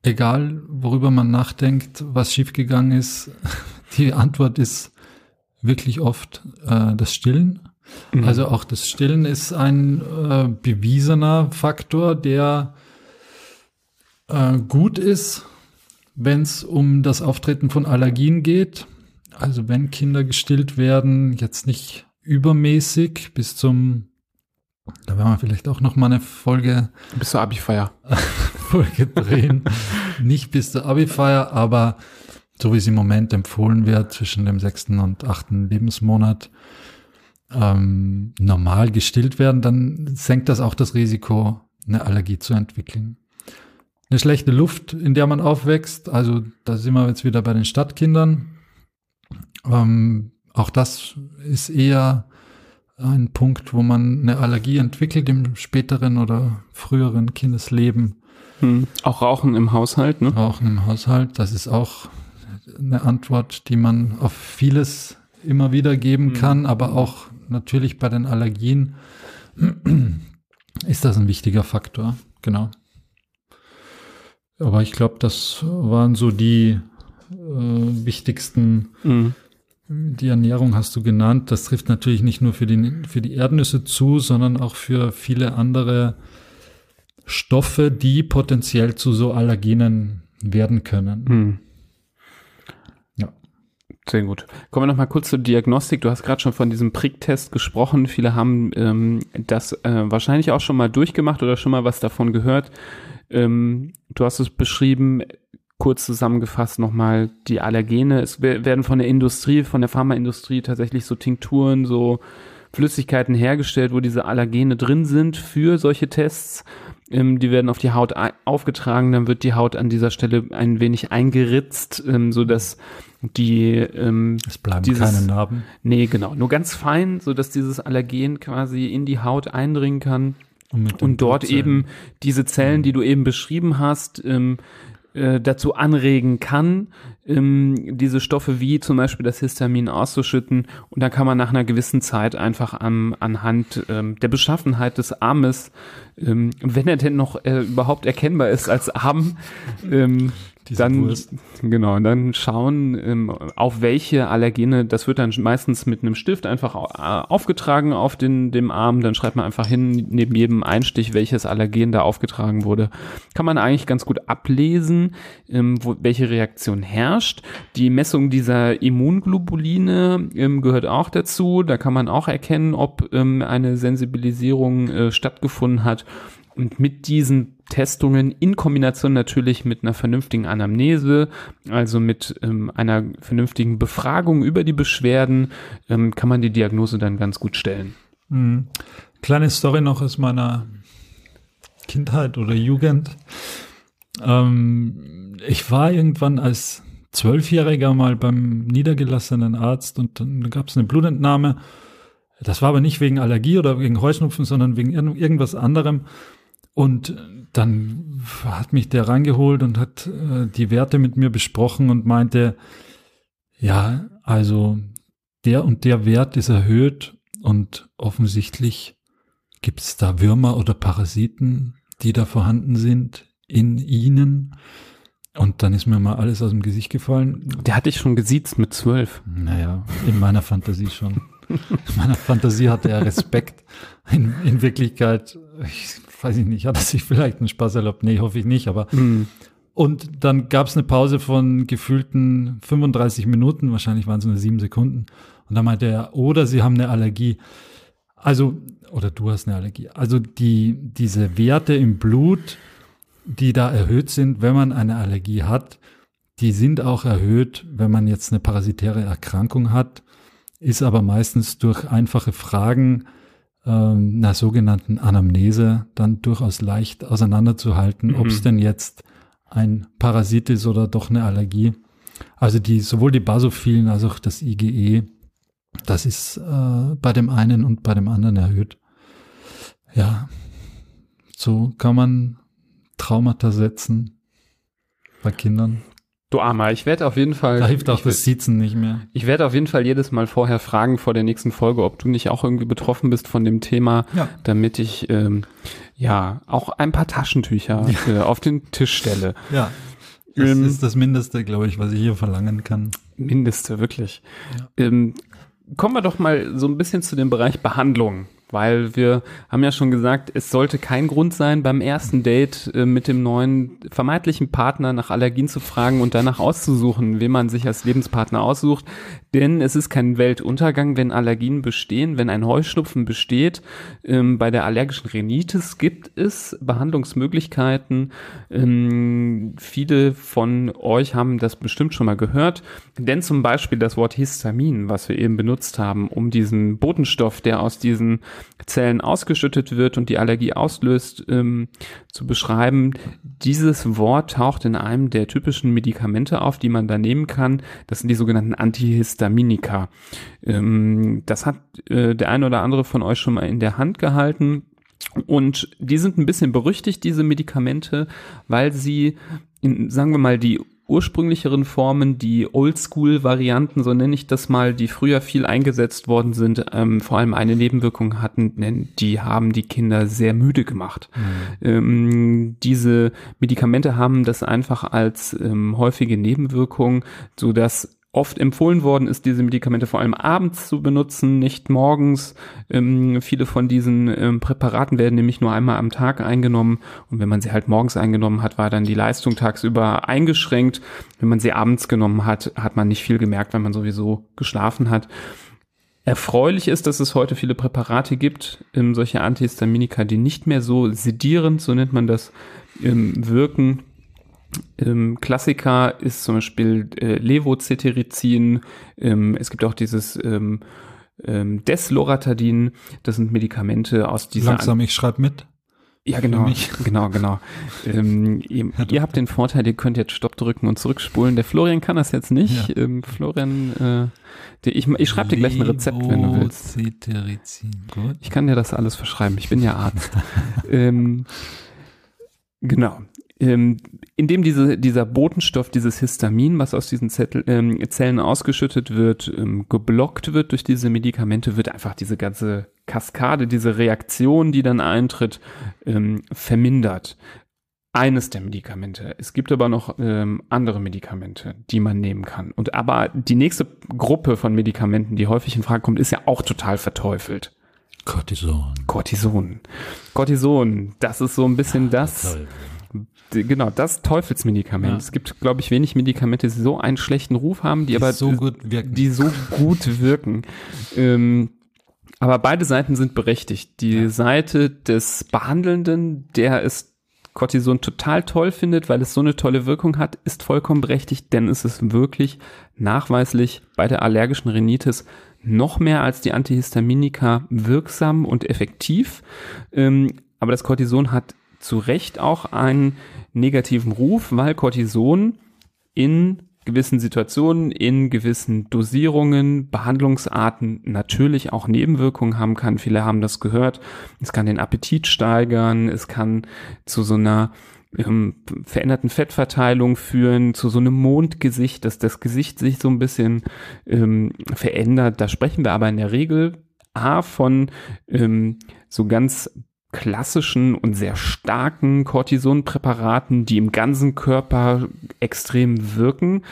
egal worüber man nachdenkt, was schiefgegangen ist, <laughs> die Antwort ist wirklich oft äh, das Stillen. Mhm. Also auch das Stillen ist ein äh, bewiesener Faktor, der äh, gut ist, wenn es um das Auftreten von Allergien geht. Also wenn Kinder gestillt werden, jetzt nicht übermäßig bis zum da werden wir vielleicht auch noch mal eine Folge bis zur Abi-Feier <laughs> Folge drehen. Nicht bis zur Abi-Feier, aber so wie es im Moment empfohlen wird, zwischen dem sechsten und achten Lebensmonat ähm, normal gestillt werden, dann senkt das auch das Risiko, eine Allergie zu entwickeln. Eine schlechte Luft, in der man aufwächst, also da sind wir jetzt wieder bei den Stadtkindern. Ähm, auch das ist eher ein Punkt, wo man eine Allergie entwickelt im späteren oder früheren Kindesleben. Hm. Auch Rauchen im Haushalt, ne? Rauchen im Haushalt, das ist auch eine Antwort, die man auf vieles immer wieder geben hm. kann, aber auch natürlich bei den Allergien ist das ein wichtiger Faktor, genau. Aber ich glaube, das waren so die äh, wichtigsten. Mhm. Die Ernährung hast du genannt. Das trifft natürlich nicht nur für die, für die Erdnüsse zu, sondern auch für viele andere Stoffe, die potenziell zu so Allergenen werden können. Ja. Sehr gut. Kommen wir noch mal kurz zur Diagnostik. Du hast gerade schon von diesem Pricktest gesprochen. Viele haben ähm, das äh, wahrscheinlich auch schon mal durchgemacht oder schon mal was davon gehört. Ähm, du hast es beschrieben, kurz zusammengefasst nochmal die Allergene. Es werden von der Industrie, von der Pharmaindustrie tatsächlich so Tinkturen, so Flüssigkeiten hergestellt, wo diese Allergene drin sind für solche Tests. Ähm, die werden auf die Haut aufgetragen, dann wird die Haut an dieser Stelle ein wenig eingeritzt, ähm, so dass die ähm, es bleiben dieses, keine Narben. Nee, genau, nur ganz fein, so dass dieses Allergen quasi in die Haut eindringen kann. Und, und dort eben diese Zellen, die du eben beschrieben hast, ähm, äh, dazu anregen kann, ähm, diese Stoffe wie zum Beispiel das Histamin auszuschütten. Und dann kann man nach einer gewissen Zeit einfach am, anhand ähm, der Beschaffenheit des Armes, ähm, wenn er denn noch äh, überhaupt erkennbar ist als Arm, ähm, diese dann Wurst. genau, dann schauen, ähm, auf welche Allergene, das wird dann meistens mit einem Stift einfach aufgetragen auf den dem Arm, dann schreibt man einfach hin neben jedem Einstich, welches Allergen da aufgetragen wurde. Kann man eigentlich ganz gut ablesen, ähm, wo, welche Reaktion herrscht. Die Messung dieser Immunglobuline ähm, gehört auch dazu. Da kann man auch erkennen, ob ähm, eine Sensibilisierung äh, stattgefunden hat. Und mit diesen Testungen in Kombination natürlich mit einer vernünftigen Anamnese, also mit ähm, einer vernünftigen Befragung über die Beschwerden, ähm, kann man die Diagnose dann ganz gut stellen. Mhm. Kleine Story noch aus meiner Kindheit oder Jugend. Ähm, ich war irgendwann als Zwölfjähriger mal beim niedergelassenen Arzt und dann gab es eine Blutentnahme. Das war aber nicht wegen Allergie oder wegen Heuschnupfen, sondern wegen irgendwas anderem. Und dann hat mich der reingeholt und hat äh, die Werte mit mir besprochen und meinte, ja, also der und der Wert ist erhöht und offensichtlich gibt es da Würmer oder Parasiten, die da vorhanden sind in ihnen. Und dann ist mir mal alles aus dem Gesicht gefallen. Der hatte ich schon gesiezt mit zwölf. Naja, in meiner Fantasie schon. In meiner Fantasie hatte er Respekt. In, in Wirklichkeit, ich weiß ich nicht, hat er sich vielleicht einen Spaß erlaubt? Nee, hoffe ich nicht, aber. Mhm. Und dann gab es eine Pause von gefühlten 35 Minuten, wahrscheinlich waren es nur sieben Sekunden. Und dann meinte er, oder Sie haben eine Allergie. Also, oder du hast eine Allergie. Also die, diese Werte im Blut, die da erhöht sind, wenn man eine Allergie hat, die sind auch erhöht, wenn man jetzt eine parasitäre Erkrankung hat, ist aber meistens durch einfache Fragen einer sogenannten Anamnese dann durchaus leicht auseinanderzuhalten, mhm. ob es denn jetzt ein Parasit ist oder doch eine Allergie. Also die sowohl die Basophilen als auch das IgE, das ist äh, bei dem einen und bei dem anderen erhöht. Ja, so kann man Traumata setzen bei Kindern. Du Armer, ich werde auf jeden Fall. Da hilft auch das Sitzen nicht mehr. Ich werde auf jeden Fall jedes Mal vorher fragen vor der nächsten Folge, ob du nicht auch irgendwie betroffen bist von dem Thema, ja. damit ich ähm, ja auch ein paar Taschentücher ja. äh, auf den Tisch stelle. Ja. Das ähm, ist das Mindeste, glaube ich, was ich hier verlangen kann. Mindeste, wirklich. Ja. Ähm, kommen wir doch mal so ein bisschen zu dem Bereich Behandlung weil wir haben ja schon gesagt, es sollte kein Grund sein, beim ersten Date äh, mit dem neuen vermeintlichen Partner nach Allergien zu fragen und danach auszusuchen, wen man sich als Lebenspartner aussucht. Denn es ist kein Weltuntergang, wenn Allergien bestehen, wenn ein Heuschnupfen besteht. Ähm, bei der allergischen Rhinitis gibt es Behandlungsmöglichkeiten. Ähm, viele von euch haben das bestimmt schon mal gehört. Denn zum Beispiel das Wort Histamin, was wir eben benutzt haben, um diesen Botenstoff, der aus diesen Zellen ausgeschüttet wird und die Allergie auslöst, ähm, zu beschreiben. Dieses Wort taucht in einem der typischen Medikamente auf, die man da nehmen kann. Das sind die sogenannten Antihistaminika. Ähm, das hat äh, der eine oder andere von euch schon mal in der Hand gehalten. Und die sind ein bisschen berüchtigt, diese Medikamente, weil sie, in, sagen wir mal, die ursprünglicheren Formen, die Oldschool-Varianten, so nenne ich das mal, die früher viel eingesetzt worden sind, ähm, vor allem eine Nebenwirkung hatten, die haben die Kinder sehr müde gemacht. Mhm. Ähm, diese Medikamente haben das einfach als ähm, häufige Nebenwirkung, so dass oft empfohlen worden ist, diese Medikamente vor allem abends zu benutzen, nicht morgens. Ähm, viele von diesen ähm, Präparaten werden nämlich nur einmal am Tag eingenommen und wenn man sie halt morgens eingenommen hat, war dann die Leistung tagsüber eingeschränkt. Wenn man sie abends genommen hat, hat man nicht viel gemerkt, weil man sowieso geschlafen hat. Erfreulich ist, dass es heute viele Präparate gibt, ähm, solche Antihistaminika, die nicht mehr so sedierend, so nennt man das, ähm, wirken ähm, Klassiker ist zum Beispiel äh, Levocetirizin. Ähm, es gibt auch dieses ähm, ähm, Desloratadin. Das sind Medikamente aus dieser. Langsam, ich schreibe mit. Ja, genau, <laughs> genau, genau. Ähm, ihr, <laughs> ihr, habt den Vorteil, ihr könnt jetzt Stopp drücken und zurückspulen. Der Florian kann das jetzt nicht. Ja. Ähm, Florian, äh, der, ich, ich schreibe dir gleich ein Rezept, wenn du willst. Gut. Ich kann dir das alles verschreiben. Ich bin ja Arzt. <laughs> ähm, genau ähm, indem diese, dieser Botenstoff, dieses Histamin, was aus diesen Zettel, ähm, Zellen ausgeschüttet wird, ähm, geblockt wird durch diese Medikamente, wird einfach diese ganze Kaskade, diese Reaktion, die dann eintritt, ähm, vermindert. Eines der Medikamente. Es gibt aber noch ähm, andere Medikamente, die man nehmen kann. Und aber die nächste Gruppe von Medikamenten, die häufig in Frage kommt, ist ja auch total verteufelt. Cortison. Cortison. Cortison, das ist so ein bisschen ja, das. Toll genau, das Teufelsmedikament. Ja. Es gibt, glaube ich, wenig Medikamente, die so einen schlechten Ruf haben, die, die aber so gut wirken. die so gut wirken. ähm, aber beide Seiten sind berechtigt. Die ja. Seite des Behandelnden, der es Cortison total toll findet, weil es so eine tolle Wirkung hat, ist vollkommen berechtigt, denn es ist wirklich nachweislich bei der allergischen Rhinitis noch mehr als die Antihistaminika wirksam und effektiv. Ähm, aber das Cortison hat zu Recht auch einen negativen Ruf, weil Cortison in gewissen Situationen, in gewissen Dosierungen, Behandlungsarten natürlich auch Nebenwirkungen haben kann. Viele haben das gehört. Es kann den Appetit steigern, es kann zu so einer ähm, veränderten Fettverteilung führen, zu so einem Mondgesicht, dass das Gesicht sich so ein bisschen ähm, verändert. Da sprechen wir aber in der Regel A von ähm, so ganz klassischen und sehr starken Cortisonpräparaten, die im ganzen Körper extrem wirken.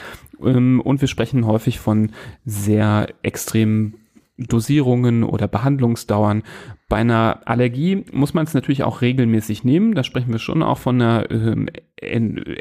Ähm, und wir sprechen häufig von sehr extremen Dosierungen oder Behandlungsdauern. Bei einer Allergie muss man es natürlich auch regelmäßig nehmen. Da sprechen wir schon auch von einer äh,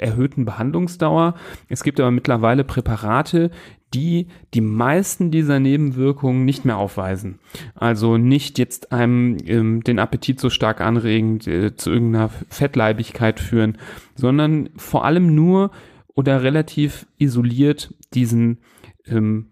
erhöhten Behandlungsdauer. Es gibt aber mittlerweile Präparate, die die meisten dieser Nebenwirkungen nicht mehr aufweisen. Also nicht jetzt einem ähm, den Appetit so stark anregen, äh, zu irgendeiner Fettleibigkeit führen, sondern vor allem nur oder relativ isoliert diesen ähm,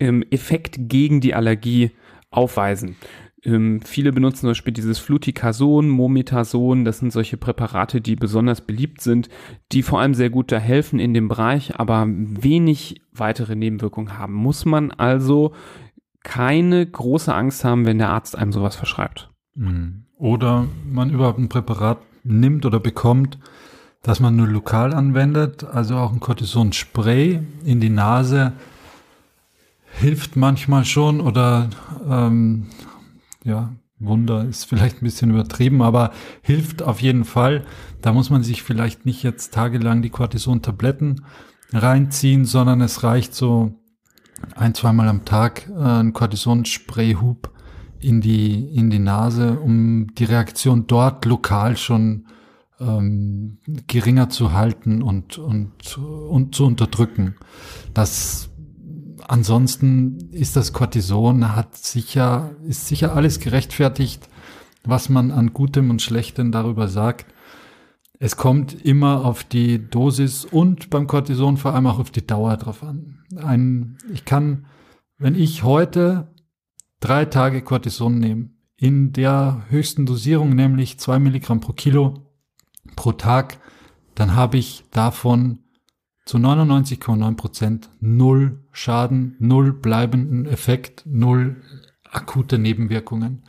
ähm, Effekt gegen die Allergie aufweisen. Ähm, viele benutzen zum Beispiel dieses Fluticason, Mometason, das sind solche Präparate, die besonders beliebt sind, die vor allem sehr gut da helfen in dem Bereich, aber wenig weitere Nebenwirkungen haben. Muss man also keine große Angst haben, wenn der Arzt einem sowas verschreibt. Mhm. Oder man überhaupt ein Präparat nimmt oder bekommt, das man nur lokal anwendet, also auch ein Cortison-Spray in die Nase hilft manchmal schon oder ähm, ja, Wunder ist vielleicht ein bisschen übertrieben, aber hilft auf jeden Fall. Da muss man sich vielleicht nicht jetzt tagelang die Cortison-Tabletten reinziehen, sondern es reicht so ein, zweimal am Tag äh, ein Cortison-Spray-Hub in die, in die Nase, um die Reaktion dort lokal schon ähm, geringer zu halten und, und, und zu unterdrücken. Das ansonsten ist das Cortison, hat sicher, ist sicher alles gerechtfertigt, was man an Gutem und Schlechtem darüber sagt. Es kommt immer auf die Dosis und beim Cortison vor allem auch auf die Dauer drauf an. Ein, ich kann, wenn ich heute drei Tage Cortison nehme, in der höchsten Dosierung, nämlich zwei Milligramm pro Kilo pro Tag, dann habe ich davon zu 99,9 Prozent null Schaden, null bleibenden Effekt, null akute Nebenwirkungen.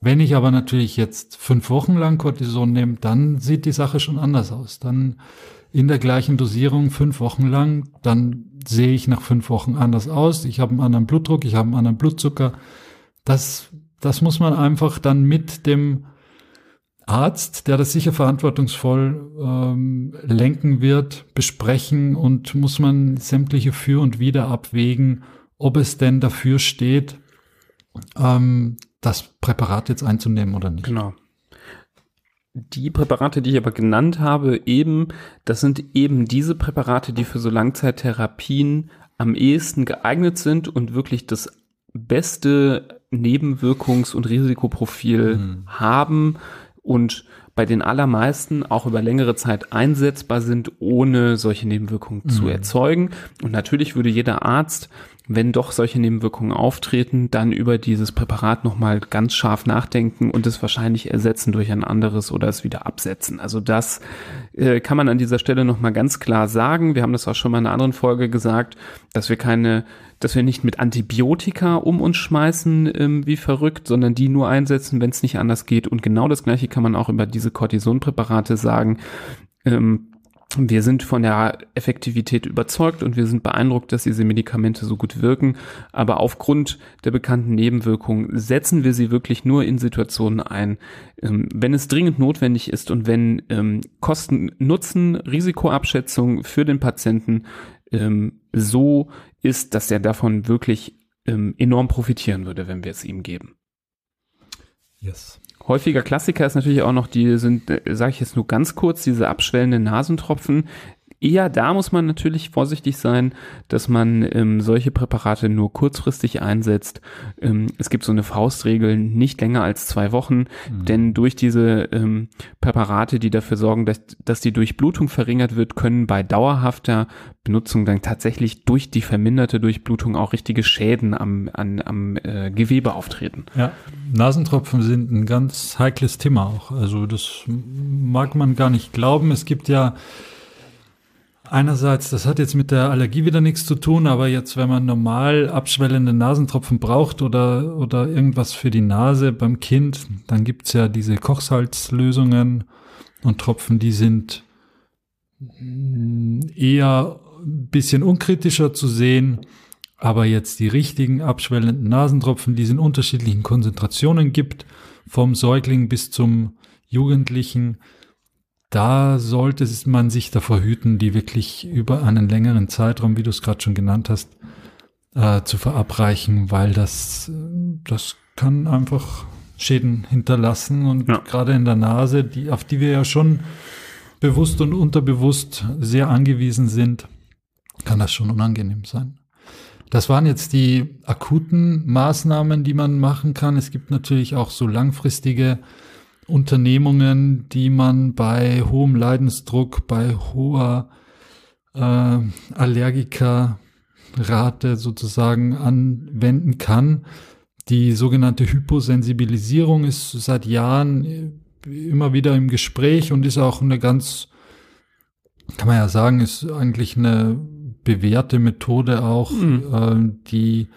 Wenn ich aber natürlich jetzt fünf Wochen lang Cortison nehme, dann sieht die Sache schon anders aus. Dann in der gleichen Dosierung fünf Wochen lang, dann sehe ich nach fünf Wochen anders aus. Ich habe einen anderen Blutdruck, ich habe einen anderen Blutzucker. Das, das muss man einfach dann mit dem Arzt, der das sicher verantwortungsvoll ähm, lenken wird, besprechen und muss man sämtliche Für und Wider abwägen, ob es denn dafür steht, ähm, das Präparat jetzt einzunehmen oder nicht. Genau. Die Präparate, die ich aber genannt habe, eben, das sind eben diese Präparate, die für so Langzeittherapien am ehesten geeignet sind und wirklich das beste Nebenwirkungs- und Risikoprofil mhm. haben und bei den allermeisten auch über längere Zeit einsetzbar sind, ohne solche Nebenwirkungen mhm. zu erzeugen. Und natürlich würde jeder Arzt wenn doch solche Nebenwirkungen auftreten, dann über dieses Präparat nochmal ganz scharf nachdenken und es wahrscheinlich ersetzen durch ein anderes oder es wieder absetzen. Also das äh, kann man an dieser Stelle nochmal ganz klar sagen. Wir haben das auch schon mal in einer anderen Folge gesagt, dass wir keine, dass wir nicht mit Antibiotika um uns schmeißen ähm, wie verrückt, sondern die nur einsetzen, wenn es nicht anders geht. Und genau das gleiche kann man auch über diese Cortisonpräparate sagen. Ähm, wir sind von der Effektivität überzeugt und wir sind beeindruckt, dass diese Medikamente so gut wirken. Aber aufgrund der bekannten Nebenwirkungen setzen wir sie wirklich nur in Situationen ein, ähm, wenn es dringend notwendig ist und wenn ähm, Kosten-Nutzen-Risikoabschätzung für den Patienten ähm, so ist, dass er davon wirklich enorm profitieren würde, wenn wir es ihm geben. Yes. Häufiger Klassiker ist natürlich auch noch die, sind, äh, sage ich jetzt nur ganz kurz, diese abschwellenden Nasentropfen. Eher da muss man natürlich vorsichtig sein, dass man ähm, solche Präparate nur kurzfristig einsetzt. Ähm, es gibt so eine Faustregel, nicht länger als zwei Wochen, mhm. denn durch diese ähm, Präparate, die dafür sorgen, dass, dass die Durchblutung verringert wird, können bei dauerhafter Benutzung dann tatsächlich durch die verminderte Durchblutung auch richtige Schäden am, an, am äh, Gewebe auftreten. Ja, Nasentropfen sind ein ganz heikles Thema auch. Also das mag man gar nicht glauben. Es gibt ja Einerseits, das hat jetzt mit der Allergie wieder nichts zu tun, aber jetzt, wenn man normal abschwellende Nasentropfen braucht oder, oder irgendwas für die Nase beim Kind, dann gibt's ja diese Kochsalzlösungen und Tropfen, die sind eher ein bisschen unkritischer zu sehen. Aber jetzt die richtigen abschwellenden Nasentropfen, die es in unterschiedlichen Konzentrationen gibt, vom Säugling bis zum Jugendlichen, da sollte man sich davor hüten, die wirklich über einen längeren Zeitraum, wie du es gerade schon genannt hast, äh, zu verabreichen, weil das, das kann einfach Schäden hinterlassen und ja. gerade in der Nase, die, auf die wir ja schon bewusst und unterbewusst sehr angewiesen sind, kann das schon unangenehm sein. Das waren jetzt die akuten Maßnahmen, die man machen kann. Es gibt natürlich auch so langfristige Unternehmungen, die man bei hohem Leidensdruck, bei hoher äh, Allergikerrate sozusagen anwenden kann. Die sogenannte Hyposensibilisierung ist seit Jahren immer wieder im Gespräch und ist auch eine ganz, kann man ja sagen, ist eigentlich eine bewährte Methode auch, mhm. äh, die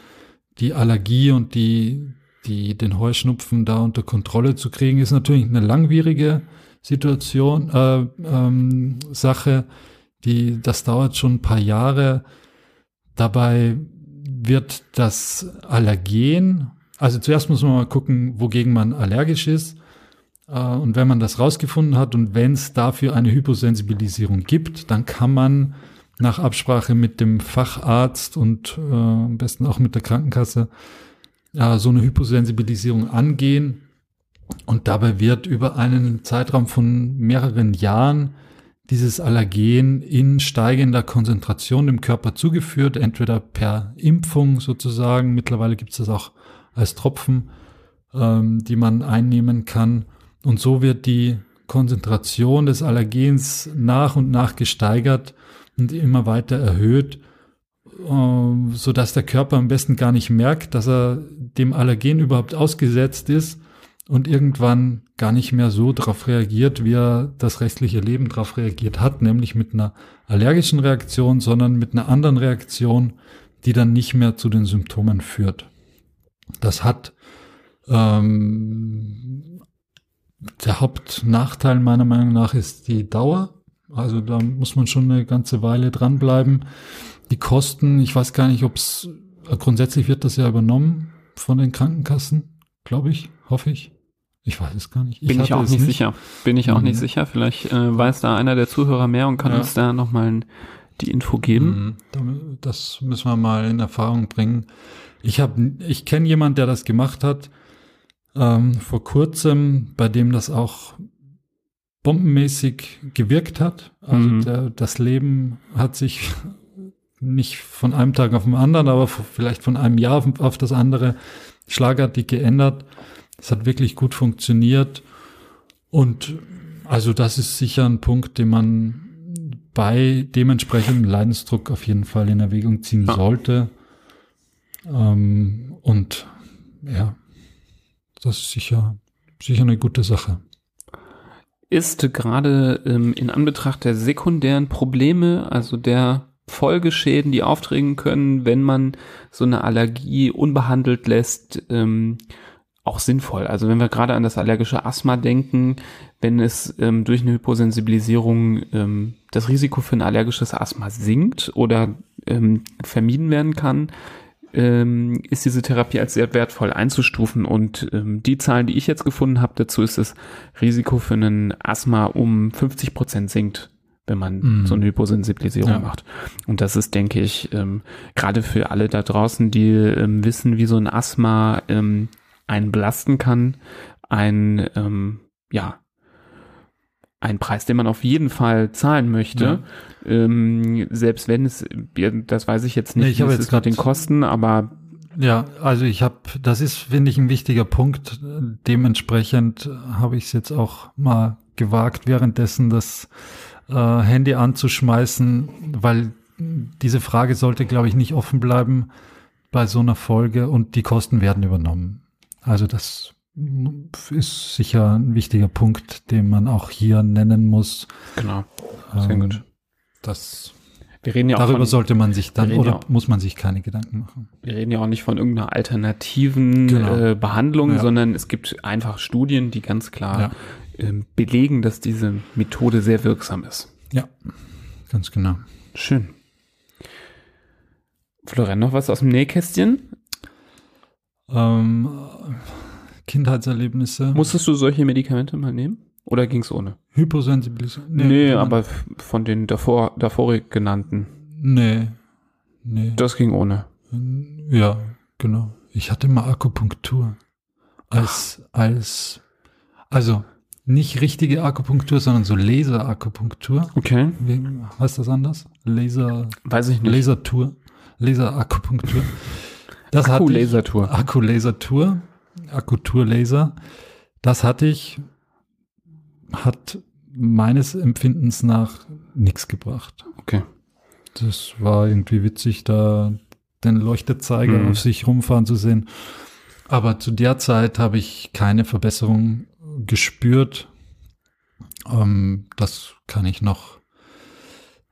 die Allergie und die die, den Heuschnupfen da unter Kontrolle zu kriegen, ist natürlich eine langwierige Situation, äh, ähm, Sache, die, das dauert schon ein paar Jahre. Dabei wird das Allergen, also zuerst muss man mal gucken, wogegen man allergisch ist. Äh, und wenn man das rausgefunden hat und wenn es dafür eine Hyposensibilisierung gibt, dann kann man nach Absprache mit dem Facharzt und äh, am besten auch mit der Krankenkasse äh, so eine Hyposensibilisierung angehen. Und dabei wird über einen Zeitraum von mehreren Jahren dieses Allergen in steigender Konzentration dem Körper zugeführt, entweder per Impfung sozusagen, mittlerweile gibt es das auch als Tropfen, ähm, die man einnehmen kann. Und so wird die Konzentration des Allergens nach und nach gesteigert und immer weiter erhöht, äh, so dass der Körper am besten gar nicht merkt, dass er dem Allergen überhaupt ausgesetzt ist und irgendwann gar nicht mehr so darauf reagiert, wie er das restliche Leben darauf reagiert hat, nämlich mit einer allergischen Reaktion, sondern mit einer anderen Reaktion, die dann nicht mehr zu den Symptomen führt. Das hat Ähm, der Hauptnachteil meiner Meinung nach ist die Dauer. Also da muss man schon eine ganze Weile dranbleiben. Die Kosten, ich weiß gar nicht, ob es grundsätzlich wird das ja übernommen von den Krankenkassen, glaube ich, hoffe ich. Ich weiß es gar nicht. Ich Bin ich auch nicht, nicht, sicher. Bin ich auch mhm. nicht sicher. Vielleicht äh, weiß da einer der Zuhörer mehr und kann ja. uns da nochmal die Info geben. Mhm. Das müssen wir mal in Erfahrung bringen. Ich habe, ich kenne jemanden, der das gemacht hat ähm, vor kurzem, bei dem das auch bombenmäßig gewirkt hat. Also mhm. der, das Leben hat sich nicht von einem Tag auf den anderen, aber vielleicht von einem Jahr auf, das andere schlagartig geändert. Es hat wirklich gut funktioniert. Und also das ist sicher ein Punkt, den man bei dementsprechendem Leidensdruck auf jeden Fall in Erwägung ziehen ja. sollte. Ähm, und ja, das ist sicher, sicher eine gute Sache. Ist gerade ähm, in Anbetracht der sekundären Probleme, also der Folgeschäden, die auftreten können, wenn man so eine Allergie unbehandelt lässt, ähm, auch sinnvoll. Also wenn wir gerade an das allergische Asthma denken, wenn es ähm, durch eine Hyposensibilisierung ähm, das Risiko für ein allergisches Asthma sinkt oder ähm, vermieden werden kann, ähm, ist diese Therapie als sehr wertvoll einzustufen. Und ähm, die Zahlen, die ich jetzt gefunden habe dazu, ist das Risiko für einen Asthma um 50 Prozent sinkt wenn man mm. so eine Hyposensibilisierung ja. macht. Und das ist, denke ich, ähm, gerade für alle da draußen, die ähm, wissen, wie so ein Asthma ähm, einen belasten kann, ein, ähm, ja, ein Preis, den man auf jeden Fall zahlen möchte. Ja. Ähm, selbst wenn es, das weiß ich jetzt nicht, nee, ich habe jetzt gerade den Kosten, aber ja, also ich habe, das ist, finde ich, ein wichtiger Punkt. Dementsprechend habe ich es jetzt auch mal gewagt, währenddessen das äh, Handy anzuschmeißen, weil diese Frage sollte, glaube ich, nicht offen bleiben bei so einer Folge und die Kosten werden übernommen. Also das ist sicher ein wichtiger Punkt, den man auch hier nennen muss. Genau. Sehr ähm, gut. Das wir reden ja Darüber von, sollte man sich dann oder ja muss man sich keine Gedanken machen. Wir reden ja auch nicht von irgendeiner alternativen genau. äh, Behandlung, ja. sondern es gibt einfach Studien, die ganz klar belegen, dass diese Methode sehr wirksam ist. Ja, ganz genau. Schön. Florian, noch was aus dem Nähkästchen? Ähm, Kindheitserlebnisse. Musstest du solche Medikamente mal nehmen? Oder ging es ohne? Hyposensibilisierung? Nee, nee aber von den davor, davor genannten. Nee. Nee. Das ging ohne. Ja, genau. Ich hatte mal Akupunktur. Als, Ach. als, also nicht richtige Akupunktur, sondern so Laser-Akupunktur. Okay. Wie, heißt das anders? Laser. Weiß ich nicht. Lasertour. Laser-Akupunktur. Das Akku-Lasertour. Akku-Lasertour. Akkutour-Laser. Das hatte ich, hat meines Empfindens nach nichts gebracht. Okay. Das war irgendwie witzig, da den Leuchtezeiger mhm. auf sich rumfahren zu sehen. Aber zu der Zeit habe ich keine Verbesserung gespürt. Ähm, das kann ich noch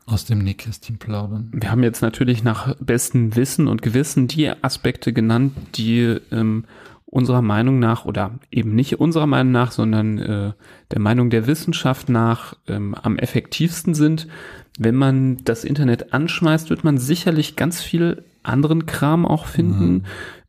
aus dem Nähkästchen plaudern. Wir haben jetzt natürlich nach bestem Wissen und Gewissen die Aspekte genannt, die ähm, unserer Meinung nach oder eben nicht unserer Meinung nach, sondern äh, der Meinung der Wissenschaft nach ähm, am effektivsten sind. Wenn man das Internet anschmeißt, wird man sicherlich ganz viel anderen Kram auch finden, mhm.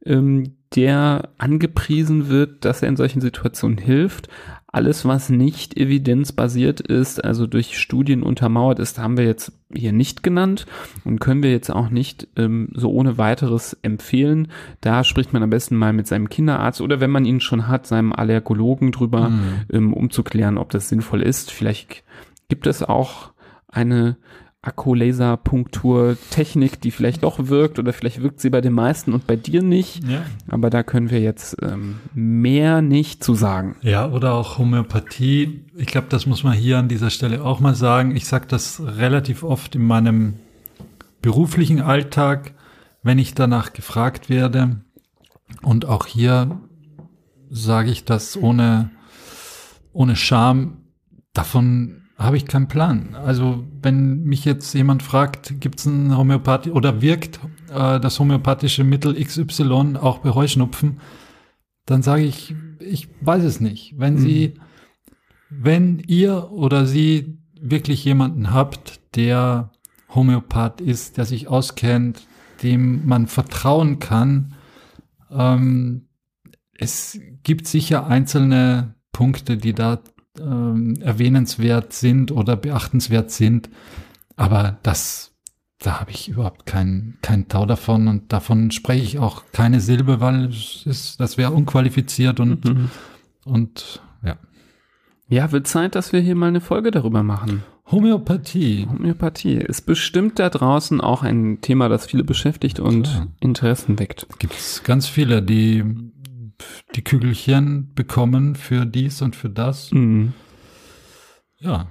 ähm, der angepriesen wird, dass er in solchen Situationen hilft. Alles, was nicht evidenzbasiert ist, also durch Studien untermauert ist, haben wir jetzt hier nicht genannt und können wir jetzt auch nicht ähm, so ohne weiteres empfehlen. Da spricht man am besten mal mit seinem Kinderarzt oder wenn man ihn schon hat, seinem Allergologen drüber, mhm. ähm, um zu klären, ob das sinnvoll ist. Vielleicht gibt es auch eine Akkulaserpunktur-Technik, die vielleicht doch wirkt oder vielleicht wirkt sie bei den meisten und bei dir nicht. Ja. Aber da können wir jetzt ähm, mehr nicht zu sagen. Ja, oder auch Homöopathie. Ich glaube, das muss man hier an dieser Stelle auch mal sagen. Ich sage das relativ oft in meinem beruflichen Alltag, wenn ich danach gefragt werde. Und auch hier sage ich das ohne, ohne Scham. Davon habe ich keinen Plan. Also wenn mich jetzt jemand fragt, gibt es ein Homöopathie oder wirkt äh, das homöopathische Mittel XY auch bei Heuschnupfen, dann sage ich, ich weiß es nicht. Wenn mhm. Sie, wenn ihr oder Sie wirklich jemanden habt, der Homöopath ist, der sich auskennt, dem man vertrauen kann, ähm, es gibt sicher einzelne Punkte, die da ähm, erwähnenswert sind oder beachtenswert sind, aber das da habe ich überhaupt keinen kein Tau davon und davon spreche ich auch keine Silbe, weil es ist, das wäre unqualifiziert und, mhm. und ja. Ja, wird Zeit, dass wir hier mal eine Folge darüber machen. Homöopathie. Homöopathie ist bestimmt da draußen auch ein Thema, das viele beschäftigt und Klar. Interessen weckt. Gibt es ganz viele, die die Kügelchen bekommen für dies und für das. Mhm. Ja.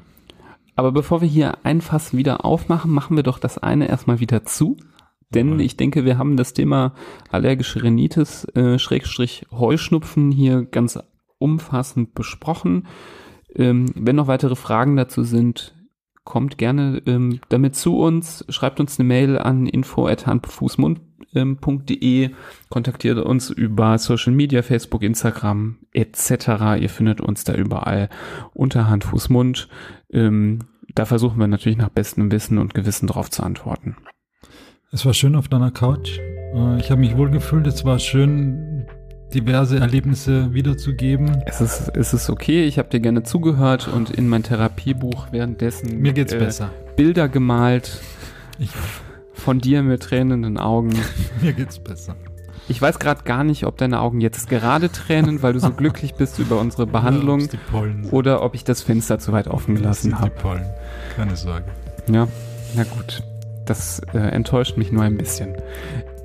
Aber bevor wir hier ein Fass wieder aufmachen, machen wir doch das eine erstmal wieder zu. Denn ich denke, wir haben das Thema allergische Rhinitis, äh, Schrägstrich Heuschnupfen hier ganz umfassend besprochen. Ähm, wenn noch weitere Fragen dazu sind, kommt gerne ähm, damit zu uns, schreibt uns eine Mail an info@handfußmund.de, kontaktiert uns über Social Media, Facebook, Instagram etc. Ihr findet uns da überall unter Hand, Fuß, Mund. Ähm, da versuchen wir natürlich nach bestem Wissen und Gewissen drauf zu antworten. Es war schön auf deiner Couch. Äh, ich habe mich wohl gefühlt. Es war schön, diverse Erlebnisse wiederzugeben. Es ist, es ist okay. Ich habe dir gerne zugehört und in mein Therapiebuch währenddessen mir geht's äh, besser. Bilder gemalt. Ich, von dir mit tränenden Augen. <laughs> mir geht's besser. Ich weiß gerade gar nicht, ob deine Augen jetzt gerade tränen, weil du so <laughs> glücklich bist über unsere Behandlung ja, oder ob ich das Fenster zu weit offen gelassen habe. Pollen. Keine Sorge. Ja, na gut. Das äh, enttäuscht mich nur ein bisschen.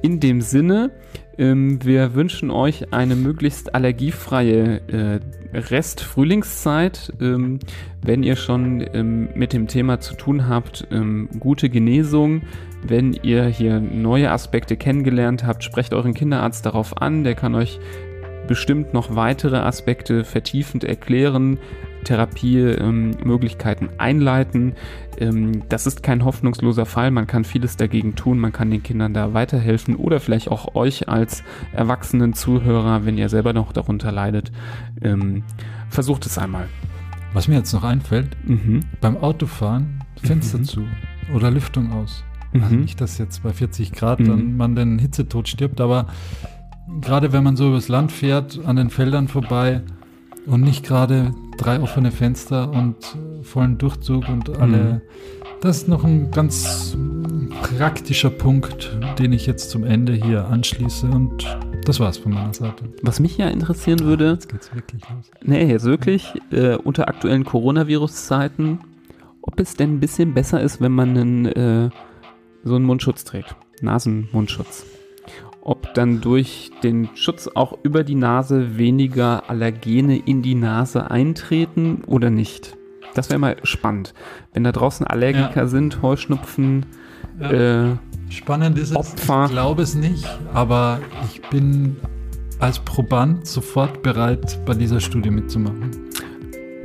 In dem Sinne, ähm, wir wünschen euch eine möglichst allergiefreie äh, Rest-Frühlingszeit. Ähm, wenn ihr schon ähm, mit dem Thema zu tun habt, ähm, gute Genesung. Wenn ihr hier neue Aspekte kennengelernt habt, sprecht euren Kinderarzt darauf an. Der kann euch bestimmt noch weitere Aspekte vertiefend erklären, Therapiemöglichkeiten ähm, einleiten. Ähm, das ist kein hoffnungsloser Fall. Man kann vieles dagegen tun. Man kann den Kindern da weiterhelfen oder vielleicht auch euch als erwachsenen Zuhörer, wenn ihr selber noch darunter leidet. Ähm, versucht es einmal. Was mir jetzt noch einfällt, mhm. beim Autofahren Fenster mhm. zu oder Lüftung aus. Mhm. Also nicht, dass jetzt bei 40 Grad dann mhm. man den Hitzetod stirbt, aber gerade wenn man so übers Land fährt, an den Feldern vorbei und nicht gerade drei offene Fenster und vollen Durchzug und alle. Mhm. Das ist noch ein ganz praktischer Punkt, den ich jetzt zum Ende hier anschließe und das war's von meiner Seite. Was mich ja interessieren würde. Jetzt geht's wirklich los. Nee, jetzt wirklich, äh, unter aktuellen Coronavirus-Zeiten, ob es denn ein bisschen besser ist, wenn man einen, äh, so einen Mundschutz trägt. Nasenmundschutz ob dann durch den Schutz auch über die Nase weniger Allergene in die Nase eintreten oder nicht. Das wäre mal spannend. Wenn da draußen Allergiker ja. sind, Heuschnupfen, ja. äh, Spannend ist es, ich glaube es nicht, aber ich bin als Proband sofort bereit, bei dieser Studie mitzumachen.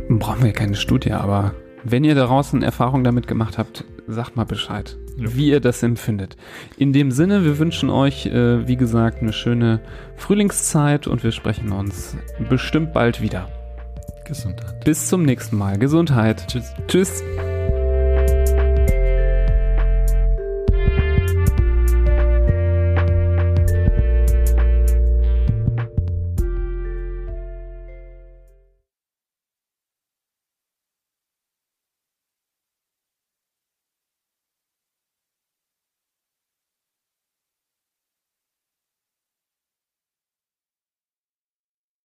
Brauchen wir keine Studie, aber wenn ihr da draußen Erfahrung damit gemacht habt, sagt mal Bescheid ja. wie ihr das empfindet. In dem Sinne, wir wünschen euch, äh, wie gesagt, eine schöne Frühlingszeit und wir sprechen uns bestimmt bald wieder. Gesundheit. Bis zum nächsten Mal. Gesundheit. Tschüss. Tschüss.